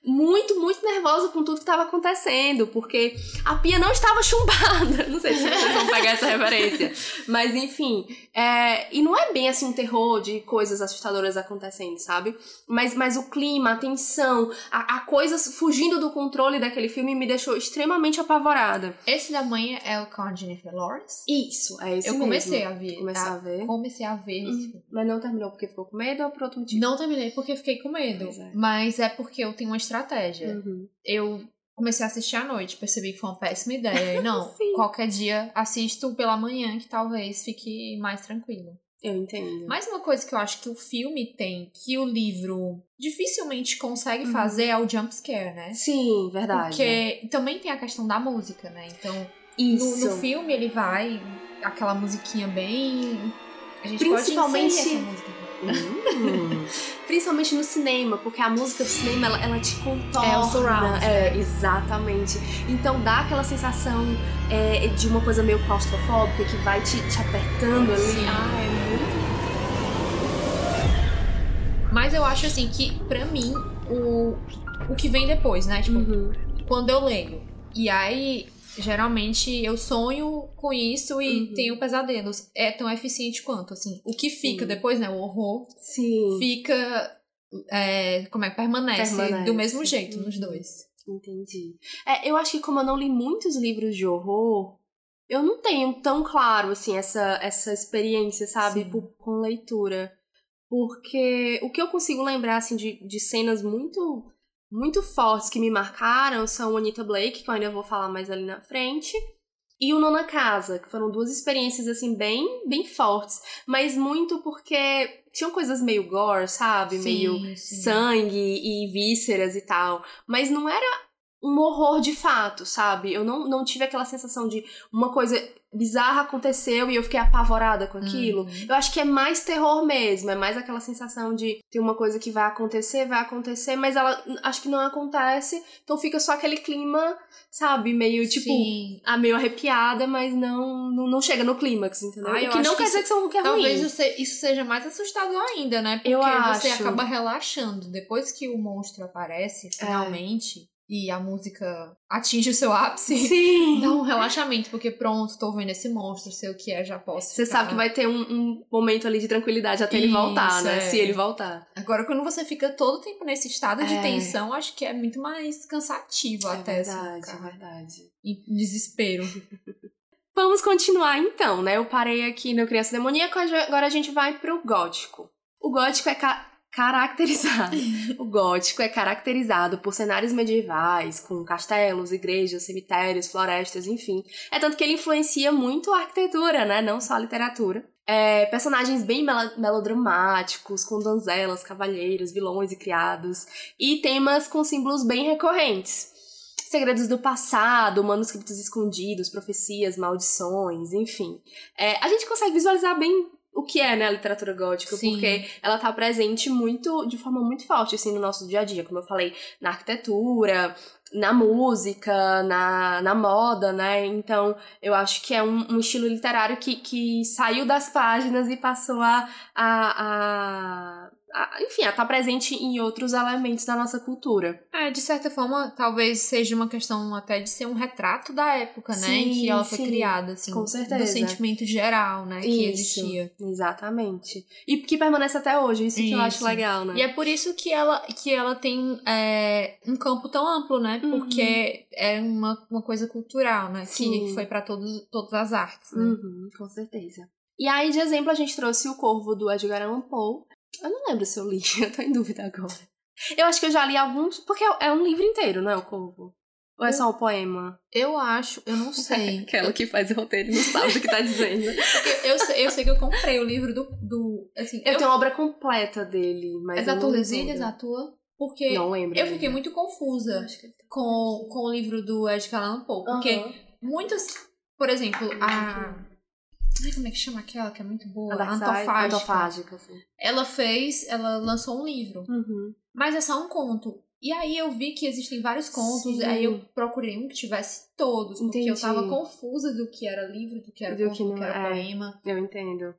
muito, muito nervosa com tudo que estava acontecendo, porque a pia não estava [laughs] chumbada. Não sei se vocês vão pegar essa referência. Mas, enfim. É... E não é bem assim um terror de coisas assustadoras acontecendo, sabe? Mas, mas o clima, a tensão, a, a coisas fugindo do controle daquele filme me deixou extremamente apavorada. Esse da mãe é o com a Jennifer Lawrence? Isso, é esse Eu mesmo. comecei a ver. Comecei a, a ver. Comecei a ver hum, Mas não terminou porque ficou com medo ou por outro motivo? Não terminei porque fiquei com medo. É. Mas é porque eu tenho uma estratégia. Uhum. Eu comecei a assistir à noite, percebi que foi uma péssima ideia. E não, [laughs] qualquer dia assisto pela manhã, que talvez fique mais tranquilo. Eu entendo. Mais uma coisa que eu acho que o filme tem, que o livro dificilmente consegue uhum. fazer, é o jump scare, né? Sim, verdade. Porque também tem a questão da música, né? Então, Isso. No, no filme ele vai, aquela musiquinha bem. A gente Principalmente. pode essa música Hum. [laughs] Principalmente no cinema, porque a música do cinema ela, ela te contorna. É o surround. É, exatamente. Então dá aquela sensação é, de uma coisa meio claustrofóbica que vai te, te apertando ali. Sim. Ah, é muito. Mas eu acho assim que, pra mim, o, o que vem depois, né? Tipo, uhum. quando eu leio. E aí geralmente eu sonho com isso e uhum. tenho pesadelos. É tão eficiente quanto, assim. O que fica Sim. depois, né? O horror. Sim. Fica. É, como é? Permanece, permanece. do mesmo jeito uhum. nos dois. Entendi. É, eu acho que como eu não li muitos livros de horror, eu não tenho tão claro, assim, essa, essa experiência, sabe? Por, com leitura. Porque o que eu consigo lembrar, assim, de, de cenas muito muito fortes que me marcaram são Anita Blake, que eu ainda vou falar mais ali na frente, e o Nona Casa, que foram duas experiências assim bem bem fortes, mas muito porque tinham coisas meio gore, sabe? Sim, meio sim. sangue e vísceras e tal, mas não era um horror de fato, sabe? Eu não, não tive aquela sensação de uma coisa bizarra aconteceu e eu fiquei apavorada com aquilo. Uhum. Eu acho que é mais terror mesmo, é mais aquela sensação de ter uma coisa que vai acontecer, vai acontecer, mas ela acho que não acontece, então fica só aquele clima, sabe, meio tipo, Sim. ah, meio arrepiada, mas não, não, não chega no clímax, entendeu? Ah, que não que quer dizer isso- que, são, que é Talvez ruim. você- isso seja mais assustador ainda, né? Porque Eu você acho. acaba relaxando. Depois que o monstro aparece, finalmente, e a música atinge o seu ápice, Sim! dá um relaxamento, porque pronto, tô vendo esse monstro, sei o que é, já posso. Você ficar- sabe que vai ter um, um momento ali de tranquilidade até ele Isso, voltar, né? é. Se ele voltar. Agora, quando você fica todo o tempo nesse estado de É. tensão, acho que é muito mais cansativo até, é assim, verdade, é verdade. em desespero. [laughs] Vamos continuar então, né? Eu parei aqui no Criança Demoníaco, agora a gente vai pro gótico. O gótico é ca- caracterizado. [laughs] o gótico é caracterizado por cenários medievais, com castelos, igrejas, cemitérios, florestas, enfim. É tanto que ele influencia muito a arquitetura, né? Não só a literatura. É, personagens bem melo- melodramáticos, com donzelas, cavalheiros, vilões e criados. E temas com símbolos bem recorrentes. Segredos do passado, manuscritos escondidos, profecias, maldições, enfim. É, a gente consegue visualizar bem o que é, né, a literatura gótica, Sim. porque ela tá presente muito, de forma muito forte, assim, no nosso dia a dia, como eu falei, na arquitetura, na música, na, na moda, né, então eu acho que é um, um estilo literário que, que saiu das páginas e passou a, a, a, a enfim, a estar presente em outros elementos da nossa cultura. É, de certa forma, talvez seja uma questão até de ser um retrato da época, né? Em Sim, que ela foi sim. criada, assim. Com certeza. Do sentimento geral, né? Que Isso. existia. Exatamente. E que permanece até hoje, isso, que eu acho Isso. legal, né? E é por isso que ela, que ela tem é, um campo tão amplo, né? Uhum. Porque é uma, uma coisa cultural, né? Sim. Que foi todos, todas as artes, né? Uhum, com certeza. E aí, de exemplo, a gente trouxe o Corvo do Edgar Allan Poe. Eu não lembro se eu li, [laughs] eu tô em dúvida agora. Eu acho que eu já li alguns, porque é um livro inteiro, não é o Corvo? Ou é só um poema? Eu acho, eu não [laughs] sei. Aquela que faz o roteiro e não sabe o que tá [laughs] dizendo. Eu, sei- eu sei que eu comprei o livro do. do assim, Eu tenho a obra completa dele, mas. É eu da toda. a tua? Porque Não lembro. eu fiquei muito confusa com, com o livro do Edgar Allan Poe. Porque Aham. muitas. Por exemplo, a. Ai, como é que chama aquela que é muito boa? A Antofágica. Antofágica, assim. Ela fez, ela lançou um livro, Uhum. mas é só um conto. E aí eu vi que existem vários contos, Sim. aí eu procurei um que tivesse todos, porque eu Entendi. tava confusa do que era livro, do que era Do conto, que do não que era é. poema. Eu entendo.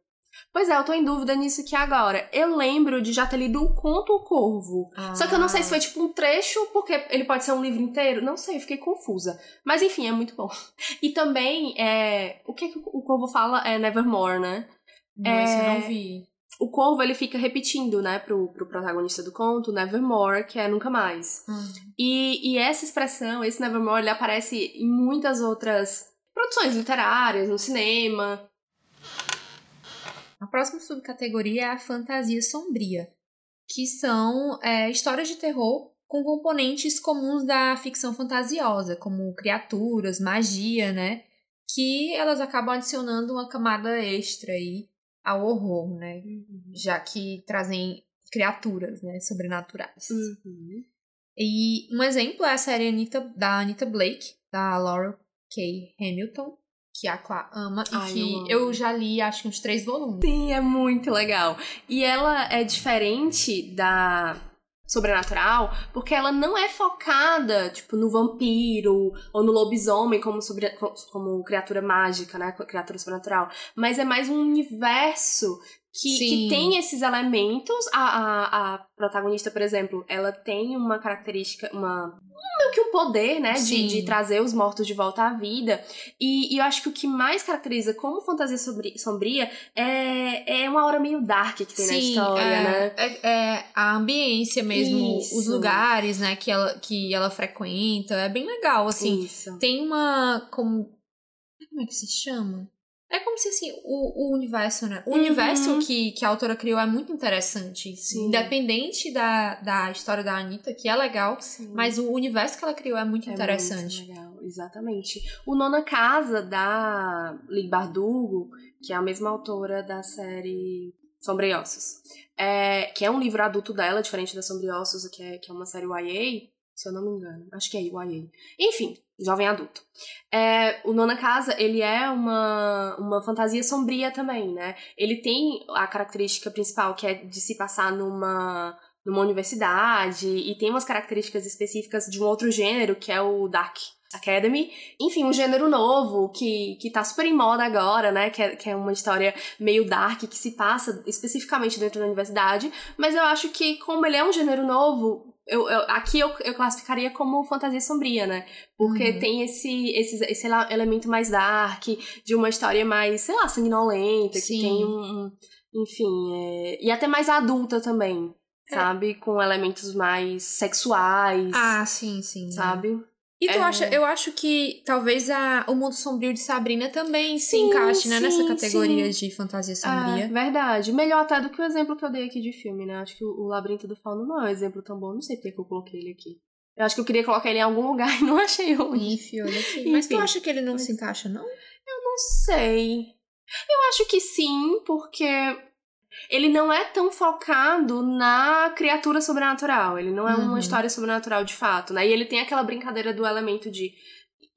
Pois é, eu tô em dúvida nisso aqui agora. Eu lembro de já ter lido o conto O Corvo. Só que eu não sei se foi tipo um trecho, porque ele pode ser um livro inteiro. Não sei, eu fiquei confusa. Mas enfim, é muito bom. E também, é, o que, que o Corvo fala é Nevermore, né? Não, é- não vi. O Corvo, ele fica repetindo, né, pro, pro protagonista do conto, Nevermore, que é nunca mais. Hum. E, e essa expressão, esse Nevermore, ele aparece em muitas outras produções literárias, no cinema. A próxima subcategoria é a fantasia sombria, que são é, histórias de terror com componentes comuns da ficção fantasiosa, como criaturas, magia, né? Que elas acabam adicionando uma camada extra aí ao horror, né? Já que trazem criaturas, né? Sobrenaturais. Uhum. E um exemplo é a série Anita, da Anita Blake, da Laura K. Hamilton, que a Quá ama e Ai, que eu eu já li, acho que uns três volumes. Sim, é muito legal. E ela é diferente da sobrenatural, porque ela não é focada, tipo, no vampiro ou no lobisomem como, sobre, como criatura mágica, né? Criatura sobrenatural. Mas é mais um universo que, Sim. que tem esses elementos. A, a, a protagonista, por exemplo, ela tem uma característica, uma. meio que um poder, né? De, Sim. de trazer os mortos de volta à vida. E, e eu acho que o que mais caracteriza como fantasia sombri- sombria é, é uma aura meio dark que tem na história, é, né? É, é a ambiência mesmo, Isso. os lugares, né, que ela, que ela frequenta. É bem legal, assim. Isso. Tem uma. Como, como é que se chama? É como se assim, o, o universo, né? O Uhum. universo que, que a autora criou é muito interessante. Sim. Independente da, da história da Anitta, que é legal, Sim. mas o universo que ela criou é muito É interessante. muito legal, exatamente. O Nona Casa, da Lee Bardugo, que é a mesma autora da série Sombra Ossos, é, que é um livro adulto dela, diferente da Sombra Ossos, que é, que é uma série YA, se eu não me engano. Acho que é YA. Enfim, jovem adulto. É, o Nona Casa, ele é uma, uma fantasia sombria também, né? Ele tem a característica principal, que é de se passar numa, numa universidade, e tem umas características específicas de um outro gênero, que é o Dark Academy. Enfim, um gênero novo que, que tá super em moda agora, né? Que é, que é uma história meio dark que se passa especificamente dentro da universidade. Mas eu acho que, como ele é um gênero novo, eu, eu, aqui eu, eu classificaria como fantasia sombria, né? Porque uhum. tem esse, esse, esse elemento mais dark, de uma história mais, sei lá, sanguinolenta, Sim. que tem um. Enfim, é, e até mais adulta também. É. Sabe? Com elementos mais sexuais. Ah, sim, sim. Sabe? E tu é... acha, eu acho que talvez a, o mundo sombrio de Sabrina também sim, se encaixe, né, sim, nessa categoria sim. de fantasia sombria. É, verdade. Melhor até do que o exemplo que eu dei aqui de filme, né? Acho que o, o Labirinto do Fauno não é um exemplo tão bom. Não sei porque que eu coloquei ele aqui. Eu acho que eu queria colocar ele em algum lugar [laughs] e não achei onde. Enfim, olha aqui. Mas tu acha que ele não se encaixa, não? Eu não sei. Eu acho que sim, porque ele não é tão focado na criatura sobrenatural. Ele não é uhum. uma história sobrenatural de fato, né? E ele tem aquela brincadeira do elemento de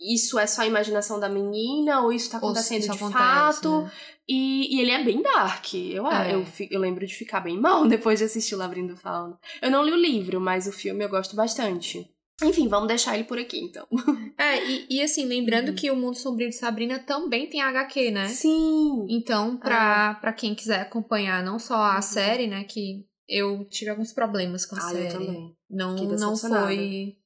isso é só a imaginação da menina ou isso tá acontecendo isso de acontece, fato. Né? E, e, ele é bem dark. Eu, é. eu, eu, lembro de ficar bem [laughs] mal depois de assistir o Labirinto do Fauno. Eu não li o livro, mas o filme eu gosto bastante. Enfim, vamos deixar ele por aqui, então. [laughs] É, e, e assim, lembrando uhum. que o Mundo Sombrio de Sabrina também tem HQ, né? Sim! Então, pra, ah. pra quem quiser acompanhar não só a uhum. série, né, que eu tive alguns problemas com a ah, série. Eu também. Não, não foi...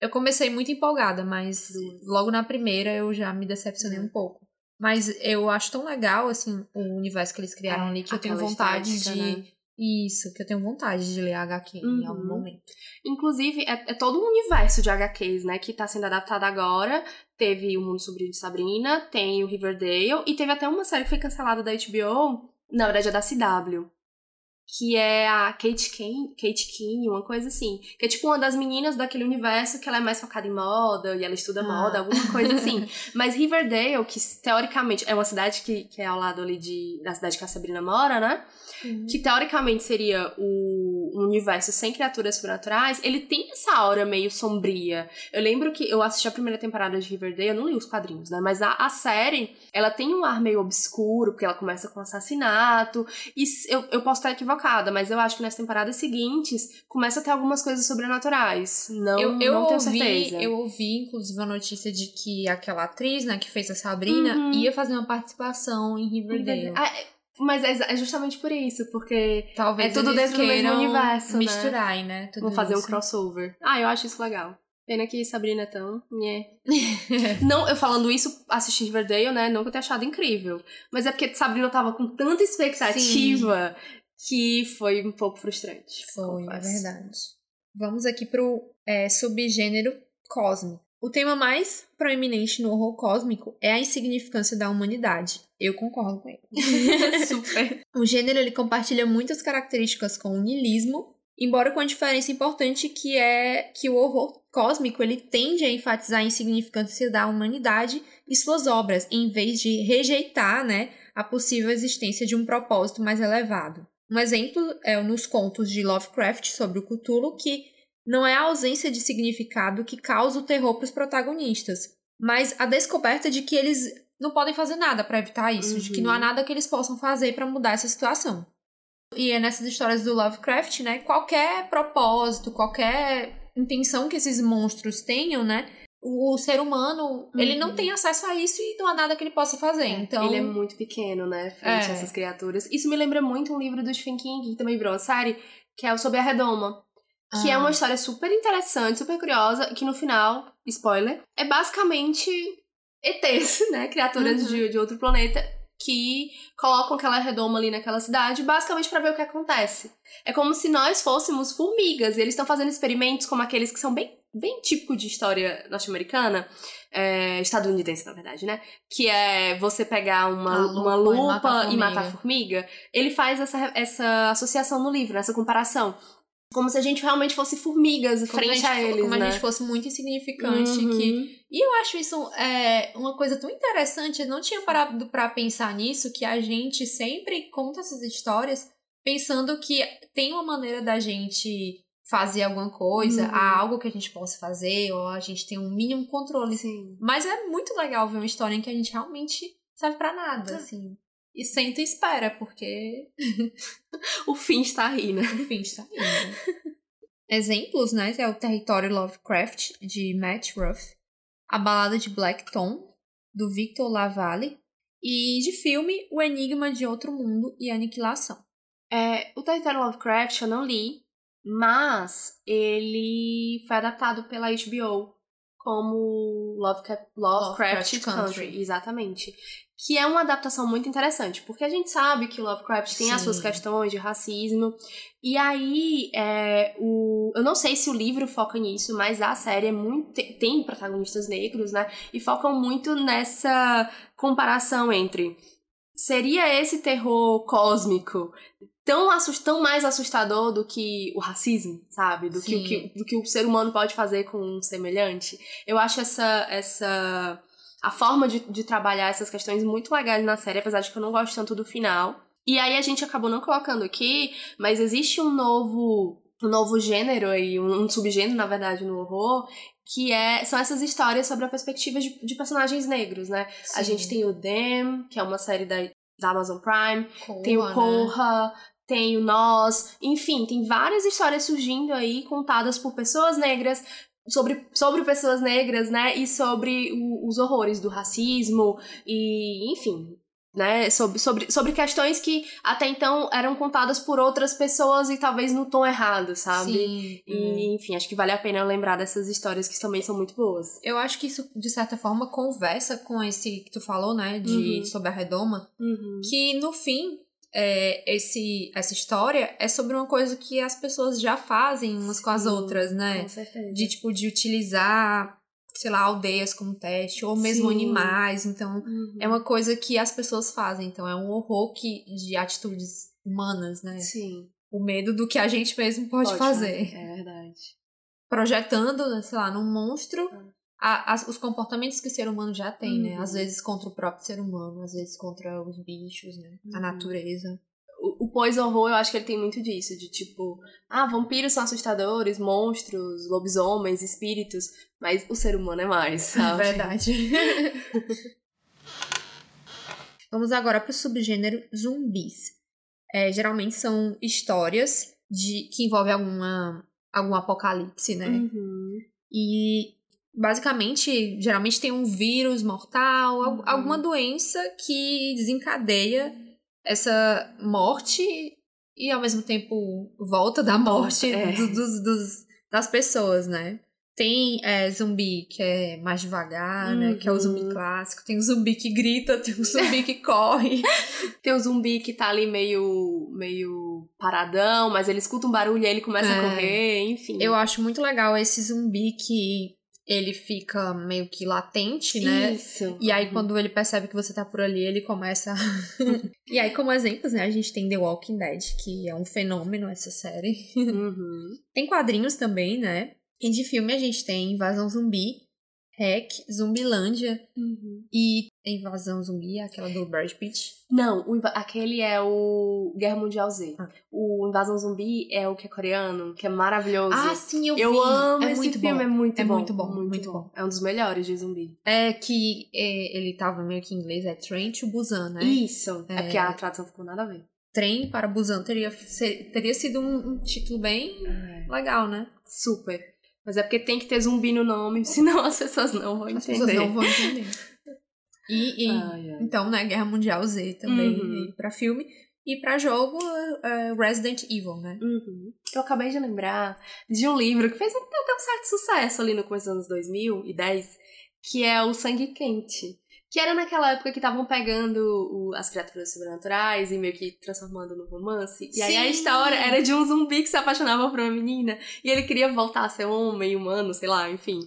Eu comecei muito empolgada, mas logo na primeira eu já me decepcionei uhum. um pouco. Mas eu acho tão legal, assim, o universo que eles criaram é, ali, que eu tenho vontade de... Né? Isso, que eu tenho vontade de ler HQ uhum. em algum momento. Inclusive, é, é, todo um universo de HQs, né, que tá sendo adaptado agora. Teve o Mundo Sombrio de Sabrina, tem o Riverdale, e teve até uma série que foi cancelada da HBO, na verdade é da CW. Que é a Kate Kane, Kate Kane, uma coisa assim. Que é tipo uma das meninas daquele universo que ela é mais focada em moda, e ela estuda ah. moda, alguma coisa assim. [laughs] Mas Riverdale, que teoricamente é uma cidade que, que é ao lado ali de, da cidade que a Sabrina mora, né? Uhum. que teoricamente seria o universo sem criaturas sobrenaturais, ele tem essa aura meio sombria. Eu lembro que eu assisti a primeira temporada de Riverdale, eu não li os quadrinhos, né? Mas a, a série, ela tem um ar meio obscuro, porque ela começa com assassinato. E eu, eu posso estar equivocada, mas eu acho que nas temporadas seguintes começa a ter algumas coisas sobrenaturais. Não, eu, eu não tenho ouvi, certeza. Eu ouvi, inclusive, a notícia de que aquela atriz, né, que fez a Sabrina, uhum. ia fazer uma participação em Riverdale. Ah, mas é, é justamente por isso, porque Talvez é tudo dentro do mesmo universo, misturar, né? né? Tudo fazer isso. um crossover. Ah, eu acho isso legal. Pena que Sabrina é tão. Yeah. [laughs] não, eu falando isso, assisti Riverdale, né? Não que eu tenha achado incrível. Mas é porque Sabrina tava com tanta expectativa Sim. Que foi um pouco frustrante. Foi, é verdade. Vamos aqui pro é, subgênero cósmico. O tema mais proeminente no horror cósmico é a insignificância da humanidade. Eu concordo com ele. [laughs] Super. O gênero ele compartilha muitas características com o niilismo, embora com a diferença importante que é que o horror cósmico ele tende a enfatizar a insignificância da humanidade e suas obras, em vez de rejeitar, né, a possível existência de um propósito mais elevado. Um exemplo é nos contos de Lovecraft sobre o Cthulhu, que não é a ausência de significado que causa o terror para os protagonistas, mas a descoberta de que eles não podem fazer nada para evitar isso, uhum. de que não há uhum. nada que eles possam fazer para mudar essa situação. E é nessas histórias do Lovecraft, né? Qualquer propósito, qualquer intenção que esses monstros tenham, né? O ser humano, uhum. ele não uhum. tem acesso a isso e não há nada que ele possa fazer. É, então ele é muito pequeno, né, frente é. a essas criaturas. Isso me lembra muito um livro do Stephen King, que também virou uma série, que é o Sob a Redoma. Que ah. é uma ah. história super interessante, super curiosa, que no final, spoiler, é basicamente ETs, [laughs] né? Criaturas uhum. de, de outro planeta que colocam aquela redoma ali naquela cidade, basicamente para ver o que acontece. É como se nós fôssemos formigas, e eles estão fazendo experimentos como aqueles que são bem, bem típicos de história norte-americana, é, estadunidense, na verdade, né? Que é você pegar uma, lupa, uma lupa e matar, e matar formiga. Ele faz essa, essa associação no livro, essa comparação. Como se a gente realmente fosse formigas como frente a, gente, a, eles, Como né? a gente fosse muito insignificante. Uhum. Que... E eu acho isso é, uma coisa tão interessante. Eu não tinha parado para pensar nisso, que a gente sempre conta essas histórias pensando que tem uma maneira da gente fazer alguma coisa, Uhum. há algo que a gente possa fazer, ou a gente tem um mínimo controle. Sim. Mas é muito legal ver uma história em que a gente realmente serve pra nada, É. assim. E senta e espera, porque [laughs] O fim está aí, né? o fim está indo. [laughs] Exemplos, né? É o Território Lovecraft, de Matt Ruff. A Balada de Black Tom, do Victor Lavalle. E de filme, O Enigma de Outro Mundo e Aniquilação. É, o Território Lovecraft eu não li, mas ele foi adaptado pela HBO como Lovecraft, Lovecraft, Lovecraft Country. Country. Exatamente. Que é uma adaptação muito interessante, porque a gente sabe que Lovecraft tem as Sim. suas questões de racismo. E aí, é, o, eu não sei se o livro foca nisso, mas a série é muito, te- tem protagonistas negros, né? E focam muito nessa comparação entre seria esse terror cósmico tão, assust, tão mais assustador do que o racismo, sabe? Do que, o Sim. que, do que o ser humano pode fazer com um semelhante. Eu acho essa. essa a forma de, de trabalhar essas questões muito legais na série, apesar de que eu não gosto tanto do final. E aí a gente acabou não colocando aqui, mas existe um novo. Um novo gênero aí, um, um subgênero, na verdade, no horror, que é, são essas histórias sobre a perspectiva de, de personagens negros, né? A gente tem o Them, que é uma série da, da Amazon Prime, tem o né? Tem o Nós, enfim, tem várias histórias surgindo aí contadas por pessoas negras, sobre, sobre pessoas negras, né? E sobre o- os horrores do racismo e, enfim. Né, sobre, sobre, sobre questões que até então eram contadas por outras pessoas e talvez no tom errado, sabe? Sim. E, enfim, acho que vale a pena lembrar dessas histórias que também são muito boas. Eu acho que isso, de certa forma, conversa com esse que tu falou, né? De Uhum. sobre a redoma. Uhum. Que no fim, é, esse, essa história é sobre uma coisa que as pessoas já fazem umas com as Sim, outras, né? Com certeza. De tipo, de utilizar, sei lá, aldeias como teste, ou mesmo Sim. animais. Então, Uhum. é uma coisa que as pessoas fazem. Então, é um horror que, de atitudes humanas, né? Sim. O medo do que a gente mesmo pode, fazer. É verdade. Projetando, sei lá, num monstro Ah. A- as- os comportamentos que o ser humano já tem, né? Uhum. Às vezes contra o próprio ser humano, às vezes contra os bichos, né? A Uhum. natureza. O, o pós-horror, eu acho que ele tem muito disso, de tipo, ah, vampiros são assustadores, monstros, lobisomens, espíritos, mas o ser humano é mais, [laughs] sabe? Verdade. [laughs] Vamos agora para o subgênero zumbis. É, geralmente são histórias de que envolvem alguma, algum apocalipse, né? Uhum. E basicamente, geralmente tem um vírus mortal, al- Uhum. alguma doença que desencadeia essa morte e ao mesmo tempo volta da morte É. do- dos, dos- das pessoas, né? Tem é, zumbi que é mais devagar, né? Que é o zumbi Uhum. clássico. Tem o zumbi que grita, tem o zumbi que [laughs] corre. Tem o zumbi que tá ali meio, meio paradão, mas ele escuta um barulho e aí ele começa É. a correr, enfim. Eu acho muito legal esse zumbi que ele fica meio que latente, né? Isso. E aí, Uhum. quando ele percebe que você tá por ali, ele começa. a- [laughs] e aí, como exemplos, né, a gente tem The Walking Dead, que é um fenômeno essa série. Uhum. tem quadrinhos também, né? E de filme a gente tem Invasão Zumbi, Hack, Zumbilândia Uhum. e Invasão Zumbi, aquela do Brad Pitt. Não, o aquele é o Guerra Mundial Z. Ah. O Invasão Zumbi é o que é coreano, que é maravilhoso. Ah, sim, eu, eu vi. amo é esse muito filme, bom. é muito É bom. muito bom, muito bom. É um dos melhores de zumbi. É que é, ele tava meio que em inglês, é Train to Busan, né? Isso. É. É. porque a tradução ficou nada a ver. Trem para Busan teria, ser- teria sido um, um título bem legal, né? Super. Mas é porque tem que ter zumbi no nome, [laughs] senão as pessoas não vão As entender. pessoas não vão entender. E, e Ai, ai. então, né, Guerra Mundial Z também Uhum. pra filme. E pra jogo, é, Resident Evil, né? Uhum. Eu acabei de lembrar de um livro que fez um, até um certo sucesso ali no começo dos anos 2010, que é o Sangue Quente. Que era naquela época que estavam pegando o- as criaturas sobrenaturais e meio que transformando no romance. E aí a Sim. história era de um zumbi que se apaixonava por uma menina e ele queria voltar a ser homem, humano, sei lá, enfim.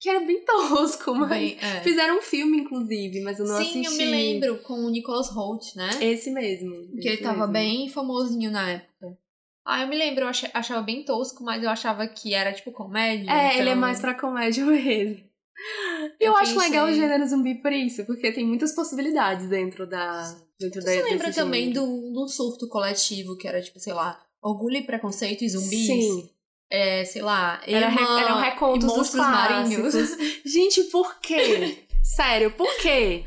Que era bem [laughs] tosco, mas. Bem, é. Fizeram um filme, inclusive, mas eu não Sim, assisti. eu me lembro, com o Nicholas Holt, né? Esse mesmo. que ele esse tava mesmo. bem famosinho na época. Ah, eu me lembro, eu acha- achava bem tosco, mas eu achava que era tipo comédia. É, ele é então- mais pra comédia [laughs] mesmo. Eu, Eu acho pensei- legal o gênero zumbi por isso, porque tem muitas possibilidades dentro da. Dentro da Você lembra desse também gênero. do, do surto coletivo, que era tipo, sei lá, orgulho e preconceito e zumbis? Sim. É, sei lá, Era, Emma eram recontos dos marinhos. [laughs] Gente, por quê? Sério, por quê?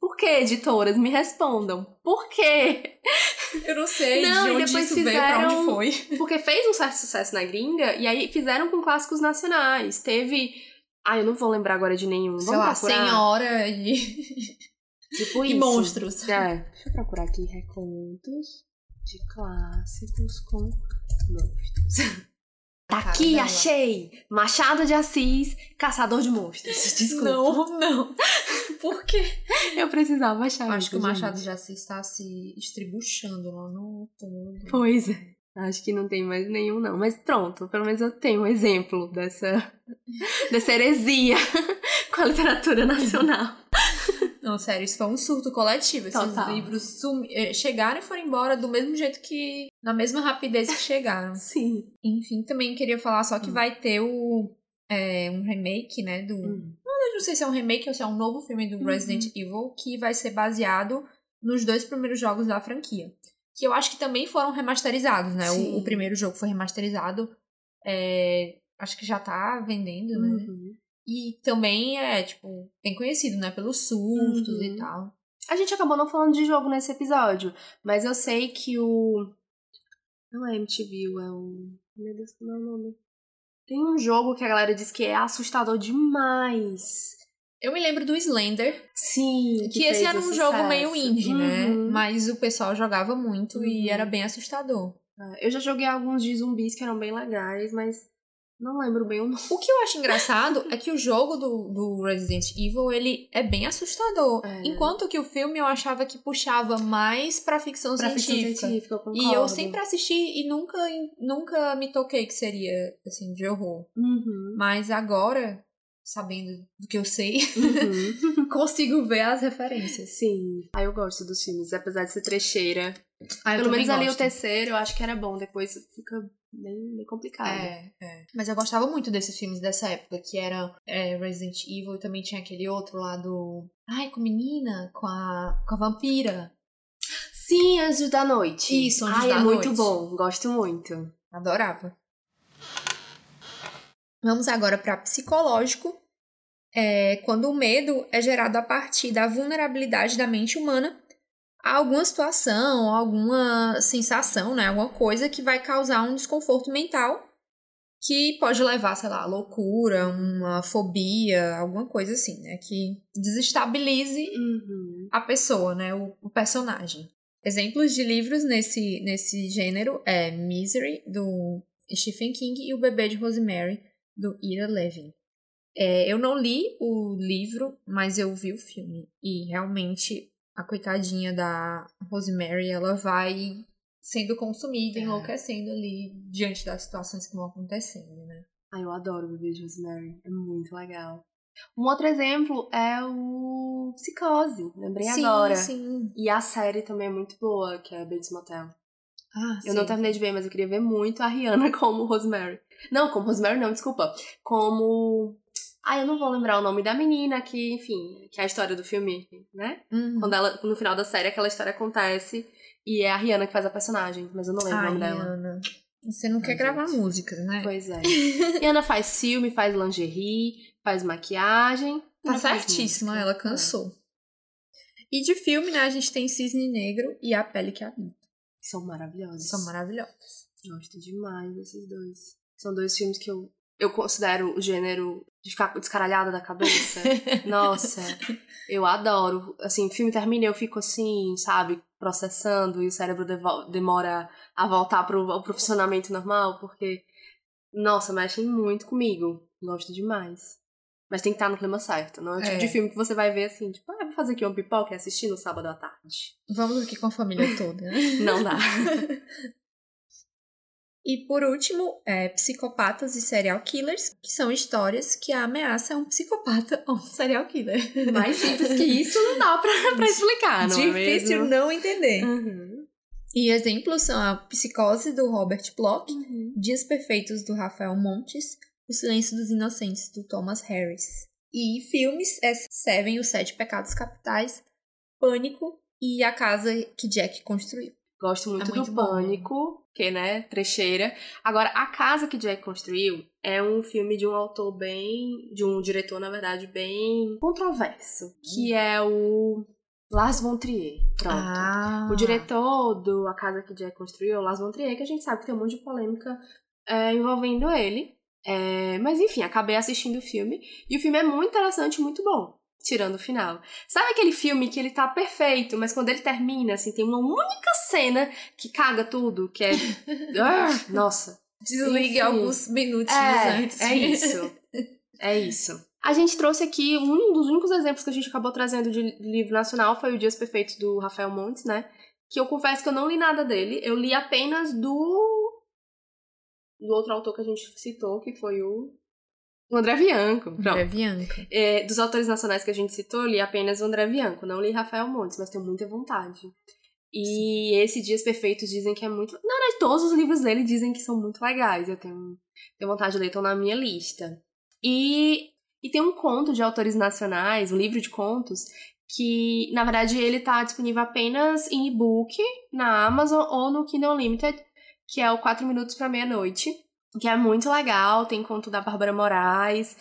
Por quê, editoras? Me respondam. Por quê? Eu não sei Não, de e onde depois isso veio, pra fizeram- onde foi. [laughs] Porque fez um certo sucesso na gringa e aí fizeram com clássicos nacionais. Teve. Ah, eu não vou lembrar agora de nenhum. Sei Vamos lá, procurar. senhora e, [laughs] Tipo e isso. monstros. É. Deixa eu procurar aqui recontos de clássicos com monstros. Tá Cara aqui, achei! Machado de Assis, Caçador de Monstros. [laughs] Desculpa. Não, não. [laughs] Por quê? Eu precisava achar Acho isso, que o Machado gente. de Assis está se estribuchando lá no todo. Pois é. Acho que não tem mais nenhum, não. Mas pronto, pelo menos eu tenho um exemplo dessa, dessa heresia [laughs] com a literatura nacional. Não, sério, isso foi um surto coletivo. Esses Total. livros sumi- eh, chegaram e foram embora do mesmo jeito que. na mesma rapidez que chegaram. [laughs] Sim. Enfim, também queria falar só que Hum. vai ter o. é, um remake, né? Do. Eu não sei se é um remake ou se é um novo filme do Uhum. Resident Evil que vai ser baseado nos dois primeiros jogos da franquia. Que eu acho que também foram remasterizados, né? O, o primeiro jogo foi remasterizado. é, acho que já tá vendendo, né? Uhum. E também é, tipo, bem conhecido, né? Pelos sustos Uhum. e tal. A gente acabou não falando de jogo nesse episódio, mas eu sei que o. Não é MTV, é o. Meu Deus, como é o nome? Tem um jogo que a galera diz que é assustador demais. Eu me lembro do Slender, Sim. que, esse fez era um esse jogo meio sucesso. indie, né? Uhum. Mas o pessoal jogava muito e Uhum. era bem assustador. É, Eu já joguei alguns de zumbis que eram bem legais, mas não lembro bem o nome. O que eu acho engraçado é que o jogo do, do Resident Evil, ele é bem assustador. É. Enquanto que o filme eu achava que puxava mais pra ficção Pra ficção científica. científica, eu E eu sempre assisti e nunca, nunca me toquei que seria, assim, de horror. Uhum. Mas agora, sabendo do que eu sei, Uhum. [laughs] consigo ver as referências. Sim. Ah, eu gosto dos filmes, apesar de ser trecheira. Ah, Pelo menos ali o gosto. terceiro eu acho que era bom, depois fica bem, bem complicado. É, é. Mas eu gostava muito desses filmes dessa época, que era é, Resident Evil e também tinha aquele outro lá do. Ai, com a menina, com a, com a vampira. Sim, Anjos da Noite. Isso, Anjos Ai, da é muito Noite. bom, gosto muito. Adorava. Vamos agora para psicológico. É quando o medo é gerado a partir da vulnerabilidade da mente humana alguma situação, alguma sensação, né? Alguma coisa que vai causar um desconforto mental que pode levar, sei lá, a loucura, uma fobia, alguma coisa assim, né? Que desestabilize Uhum. a pessoa, né? O, o personagem. Exemplos de livros nesse, nesse gênero é Misery, do Stephen King, e O Bebê de Rosemary, do Ira Levin. É, eu não li o livro, mas eu vi o filme. E realmente a coitadinha da Rosemary, ela vai sendo consumida, É. enlouquecendo ali diante das situações que vão acontecendo, né? Ai, eu adoro o Bebê de Rosemary, é muito legal. Um outro exemplo é o Psicose, lembrei sim, agora. sim. E a série também é muito boa, que é Bates Motel. Ah, Eu não sim. terminei de ver, mas eu queria ver muito a Rihanna [laughs] como Rosemary. Não, como Rosemary não, desculpa. Como... Ah, eu não vou lembrar o nome da menina que, enfim, que é a história do filme, né? Uhum. Quando ela, no final da série, aquela história acontece e é a Rihanna que faz a personagem, mas eu não lembro o Ai, nome dela. Ana, você não quer gravar músicas, né? Pois é. [laughs] Rihanna faz filme, faz lingerie, faz maquiagem. Tá certíssima, ela cansou. E de filme, né, a gente tem Cisne Negro e A Pele que Habita. É, são maravilhosos. São maravilhosos. Gosto demais desses dois. São dois filmes que eu, eu considero o gênero de ficar descaralhada da cabeça. [laughs] Nossa, eu adoro. Assim, o filme termina e eu fico assim, sabe, processando e o cérebro demora a voltar pro, pro funcionamento normal, porque, nossa, mexem muito comigo. Gosto demais. Mas tem que estar no clima certo. Não é o tipo É. de filme que você vai ver assim, tipo, ah, vou fazer aqui uma pipoca e assistir no sábado à tarde. Vamos aqui com a família toda, né? Não dá. [laughs] E por último, é, Psicopatas e Serial Killers, que são histórias que a ameaça é um psicopata [laughs] ou um serial killer. Mais simples que isso não dá pra, pra explicar, não é Difícil mesmo? não entender. Uhum. E exemplos são a Psicose, do Robert Bloch, Uhum. Dias Perfeitos, do Rafael Montes, O Silêncio dos Inocentes, do Thomas Harris. E filmes é Seven, Os Sete Pecados Capitais, Pânico e A Casa que Jack Construiu. Gosto muito, É muito do bom. Pânico, que, né, trecheira. Agora, A Casa que Jack Construiu é um filme de um autor bem... De um diretor, na verdade, bem controverso. Que é o Lars von Trier. Pronto. Ah. O diretor do A Casa que Jack Construiu é o Lars von Trier, que a gente sabe que tem um monte de polêmica é, envolvendo ele. É, mas enfim, acabei assistindo o filme. E o filme é muito interessante e muito bom. Tirando o final. Sabe aquele filme que ele tá perfeito, mas quando ele termina, assim, tem uma única cena que caga tudo, que é. [laughs] Ah, nossa. Desligue Enfim. alguns minutinhos É, antes. é isso. É isso. A gente trouxe aqui, um dos únicos exemplos que a gente acabou trazendo de livro nacional foi o Dias Perfeitos do Rafael Montes, né? Que eu confesso que eu não li nada dele. Eu li apenas do. do outro autor que a gente citou, que foi o. o André Bianco. Pronto. André Bianca. É, dos autores nacionais que a gente citou, li apenas o André Bianco, não li Rafael Montes, mas tenho muita vontade. E esse Dias Perfeitos dizem que é muito. Na verdade, todos os livros dele dizem que são muito legais. Eu tenho, tenho vontade de ler, estão na minha lista. E, e tem um conto de autores nacionais, um livro de contos, que na verdade ele tá disponível apenas em e-book na Amazon ou no Kindle Unlimited, que é o 4 Minutos para Meia-Noite. Que é muito legal, tem conto da Bárbara Moraes,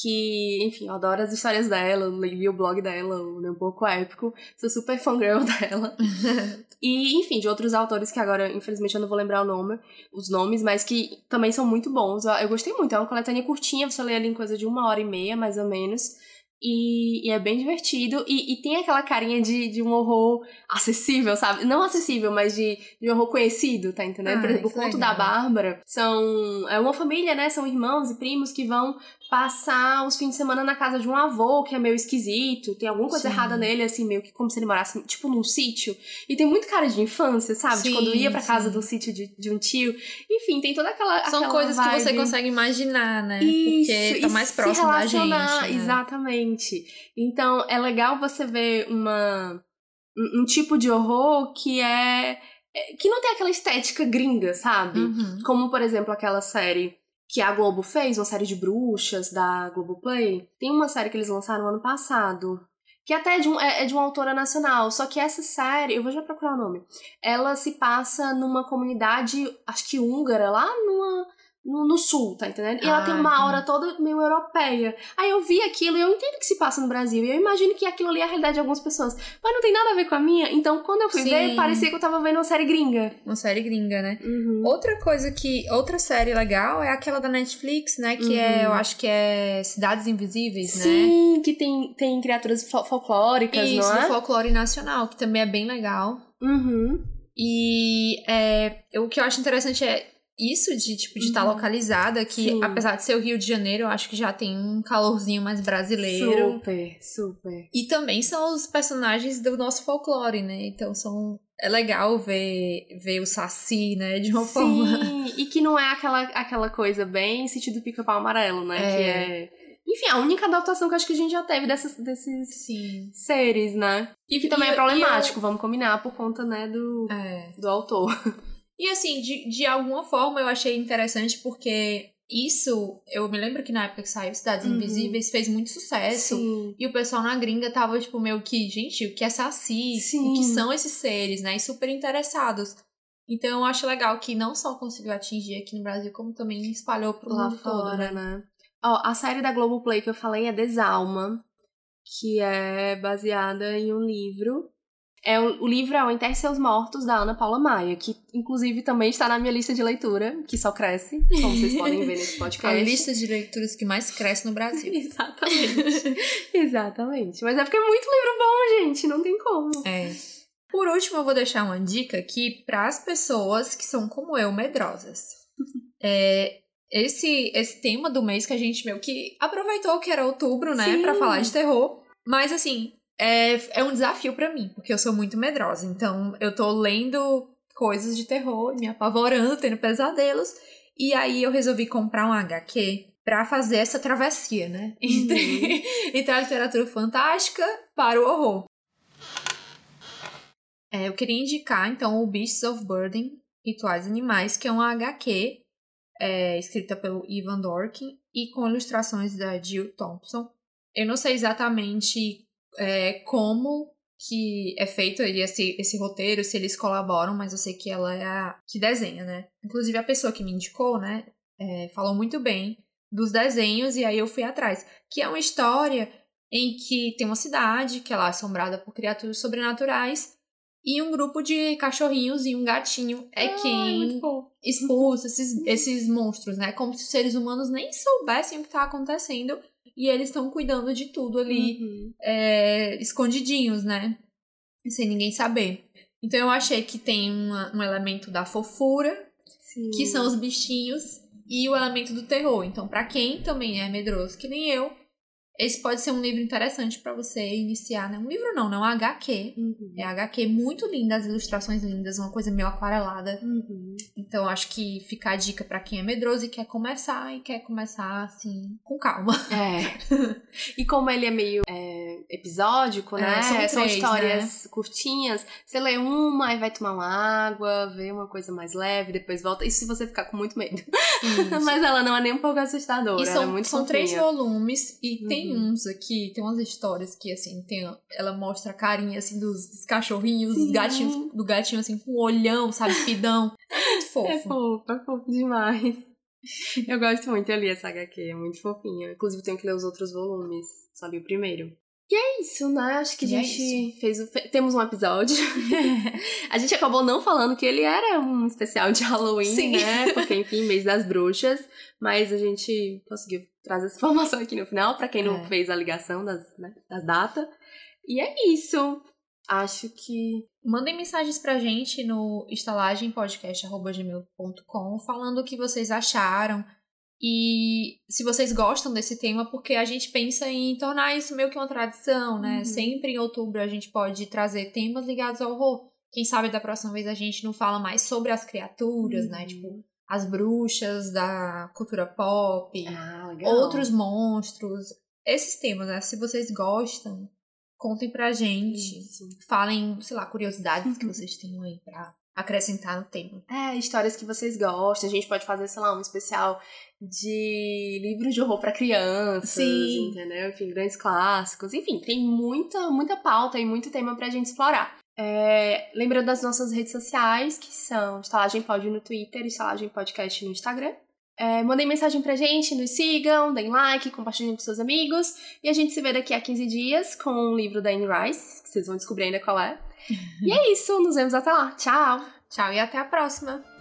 que, enfim, eu adoro as histórias dela, eu li o blog dela, o um pouco épico, sou super fangirl [laughs] dela. [laughs] e, enfim, de outros autores que agora, infelizmente, eu não vou lembrar o nome, os nomes, mas que também são muito bons. Eu, eu gostei muito, é uma coletânea curtinha, você lê ali em coisa de uma hora e meia, mais ou menos. E, e é bem divertido. E, e tem aquela carinha de, de um horror acessível, sabe? Não acessível, mas de, de um horror conhecido, tá entendendo? Por Ai, exemplo, o que conto legal. da Bárbara são. É uma família, né? São irmãos e primos que vão passar os fins de semana na casa de um avô que é meio esquisito, tem alguma coisa Sim. errada nele, assim, meio que como se ele morasse, tipo, num sítio. E tem muito cara de infância, sabe? de Sim, quando ia pra casa sim. do sítio de, de um tio. Enfim, tem toda aquela. São aquela coisas que você vibe. consegue imaginar, né? Isso, Porque tá mais próximo da gente. né? Exatamente. Então, é legal você ver uma um, um tipo de horror que é é- que não tem aquela estética gringa, sabe? Uhum. Como, por exemplo, aquela série que a Globo fez, uma série de bruxas da Globoplay. Tem uma série que eles lançaram ano passado. Que até é de, um, é, é de uma autora nacional. Só que essa série, eu vou já procurar o nome. Ela se passa numa comunidade, acho que húngara, lá numa, no, no sul, tá entendendo? E ela Ah, tem uma entendi. aura toda meio europeia. Aí eu vi aquilo e eu entendo que se passa no Brasil. E eu imagino que aquilo ali é a realidade de algumas pessoas. Mas não tem nada a ver com a minha. Então, quando eu fui Sim. ver, parecia que eu tava vendo uma série gringa. Uma série gringa, né? Uhum. Outra coisa que. Outra série legal é aquela da Netflix, né? Que é, Uhum. eu acho que é Cidades Invisíveis, né? Sim, que tem, tem criaturas fol- folclóricas, Isso, não do é? folclore nacional, que também é bem legal. Uhum. E é, o que eu acho interessante é isso de, tipo, de estar Uhum. localizada, que Sim. apesar de ser o Rio de Janeiro, eu acho que já tem um calorzinho mais brasileiro. Super, super. E também são os personagens do nosso folclore, né? Então são. É legal ver, ver o Saci, né? De uma forma. Sim, e que não é aquela, aquela coisa bem sentido pica-pau amarelo, né? É. Que é. Enfim, a única adaptação que eu acho que a gente já teve dessas, desses Sim. seres, né? E que também E- é problemático, vamos combinar, por conta, né, do, É. do autor. [laughs] E assim, de, de alguma forma eu achei interessante porque isso, eu me lembro que na época que saiu Cidades Uhum. Invisíveis fez muito sucesso. Sim. E o pessoal na gringa tava, tipo, meio que, gente, o que é Saci? Sim. O que são esses seres, né? E super interessados. Então eu acho legal que não só conseguiu atingir aqui no Brasil, como também espalhou pro Lá mundo todo, fora, né? né? Ó, a série da Globoplay que eu falei é Desalma, que é baseada em um livro. É, o, o livro é O Enterre Seus Mortos, da Ana Paula Maia, que inclusive também está na minha lista de leitura, que só cresce, como vocês [laughs] podem ver nesse A podcast. lista de leituras que mais cresce no Brasil. [laughs] Exatamente. Exatamente. Mas é porque é muito livro bom, gente, não tem como. É. Por último, eu vou deixar uma dica aqui para as pessoas que são como eu, medrosas. [laughs] É, esse, esse tema do mês que a gente meio que aproveitou que era outubro, né. Pra falar de terror. Mas assim, é, é um desafio pra mim, porque eu sou muito medrosa. Então, eu tô lendo coisas de terror, me apavorando, tendo pesadelos. E aí eu resolvi comprar um HQ pra fazer essa travessia, né? [laughs] Entre, entre a literatura fantástica para o horror. É, eu queria indicar, então, o Beasts of Burden, Rituais Animais, que é uma HQ é, escrita pelo Ivan Dorkin e com ilustrações da Jill Thompson. Eu não sei exatamente é, como que é feito esse, esse roteiro, se eles colaboram, mas eu sei que ela é a que desenha, né? Inclusive a pessoa que me indicou, né, é, falou muito bem dos desenhos e aí eu fui atrás. Que é uma história em que tem uma cidade que ela é assombrada por criaturas sobrenaturais e um grupo de cachorrinhos e um gatinho é ah, quem expulsa esses, esses monstros, né? Como se os seres humanos nem soubessem o que está acontecendo e eles estão cuidando de tudo ali, uhum. é, escondidinhos, né? Sem ninguém saber. Então eu achei que tem uma, um elemento da fofura, Sim. que são os bichinhos, e o elemento do terror. Então, para quem também é medroso, que nem eu, esse pode ser um livro interessante para você iniciar, né? Um livro não, não, é um HQ. Uhum. É HQ muito linda, as ilustrações lindas, uma coisa meio aquarelada. Uhum. Então acho que fica a dica para quem é medroso e quer começar e quer começar assim, com calma. É. [laughs] e como ele é meio é, episódico, né? É, são, três, são, histórias né? curtinhas, você lê uma e vai tomar uma água, vê uma coisa mais leve, depois volta. Isso se você ficar com muito medo. [laughs] Mas ela não é nem um pouco assustadora. E são, é muito são três volumes e uhum. tem uns aqui, tem umas histórias que, assim, tem, ela mostra a carinha, assim, dos, dos cachorrinhos, Sim. dos gatinhos, do gatinho, assim, com um olhão, sabe, pidão. É muito fofo. [laughs] É fofo, é fofo demais. Eu gosto muito, eu li essa HQ, é muito fofinha. Inclusive, tenho que ler os outros volumes, só li o primeiro. E é isso, né? Acho que a e é gente é fez o... temos um episódio. [laughs] a gente acabou não falando que ele era um especial de Halloween, Sim. né? Porque, enfim, mês das bruxas. Mas a gente conseguiu trazer essa informação aqui no final, para quem não é. fez a ligação das, né, das datas. E é isso. Acho que. Mandem mensagens pra gente no estalagempodcast.gmail.com falando o que vocês acharam e se vocês gostam desse tema, porque a gente pensa em tornar isso meio que uma tradição, né? Uhum. Sempre em outubro a gente pode trazer temas ligados ao horror. Quem sabe da próxima vez a gente não fala mais sobre as criaturas, né? uhum. né? Tipo, as bruxas da cultura pop, ah, outros monstros. Esses temas, né? Se vocês gostam, contem pra gente. Isso. Falem, sei lá, curiosidades que [laughs] vocês tenham aí pra acrescentar no tema. É, histórias que vocês gostam. A gente pode fazer, sei lá, um especial de livros de horror para crianças, Sim. entendeu? Enfim, grandes clássicos. Enfim, tem muita, muita pauta e muito tema pra gente explorar. É, lembrando das nossas redes sociais, que são Estalagem Pod no Twitter e Estalagem Podcast no Instagram. É, mandem mensagem pra gente, nos sigam, deem like, compartilhem com seus amigos. E a gente se vê daqui a 15 dias com o livro da Anne Rice, que vocês vão descobrir ainda qual é. e é isso, nos vemos até lá. Tchau! Tchau e até a próxima!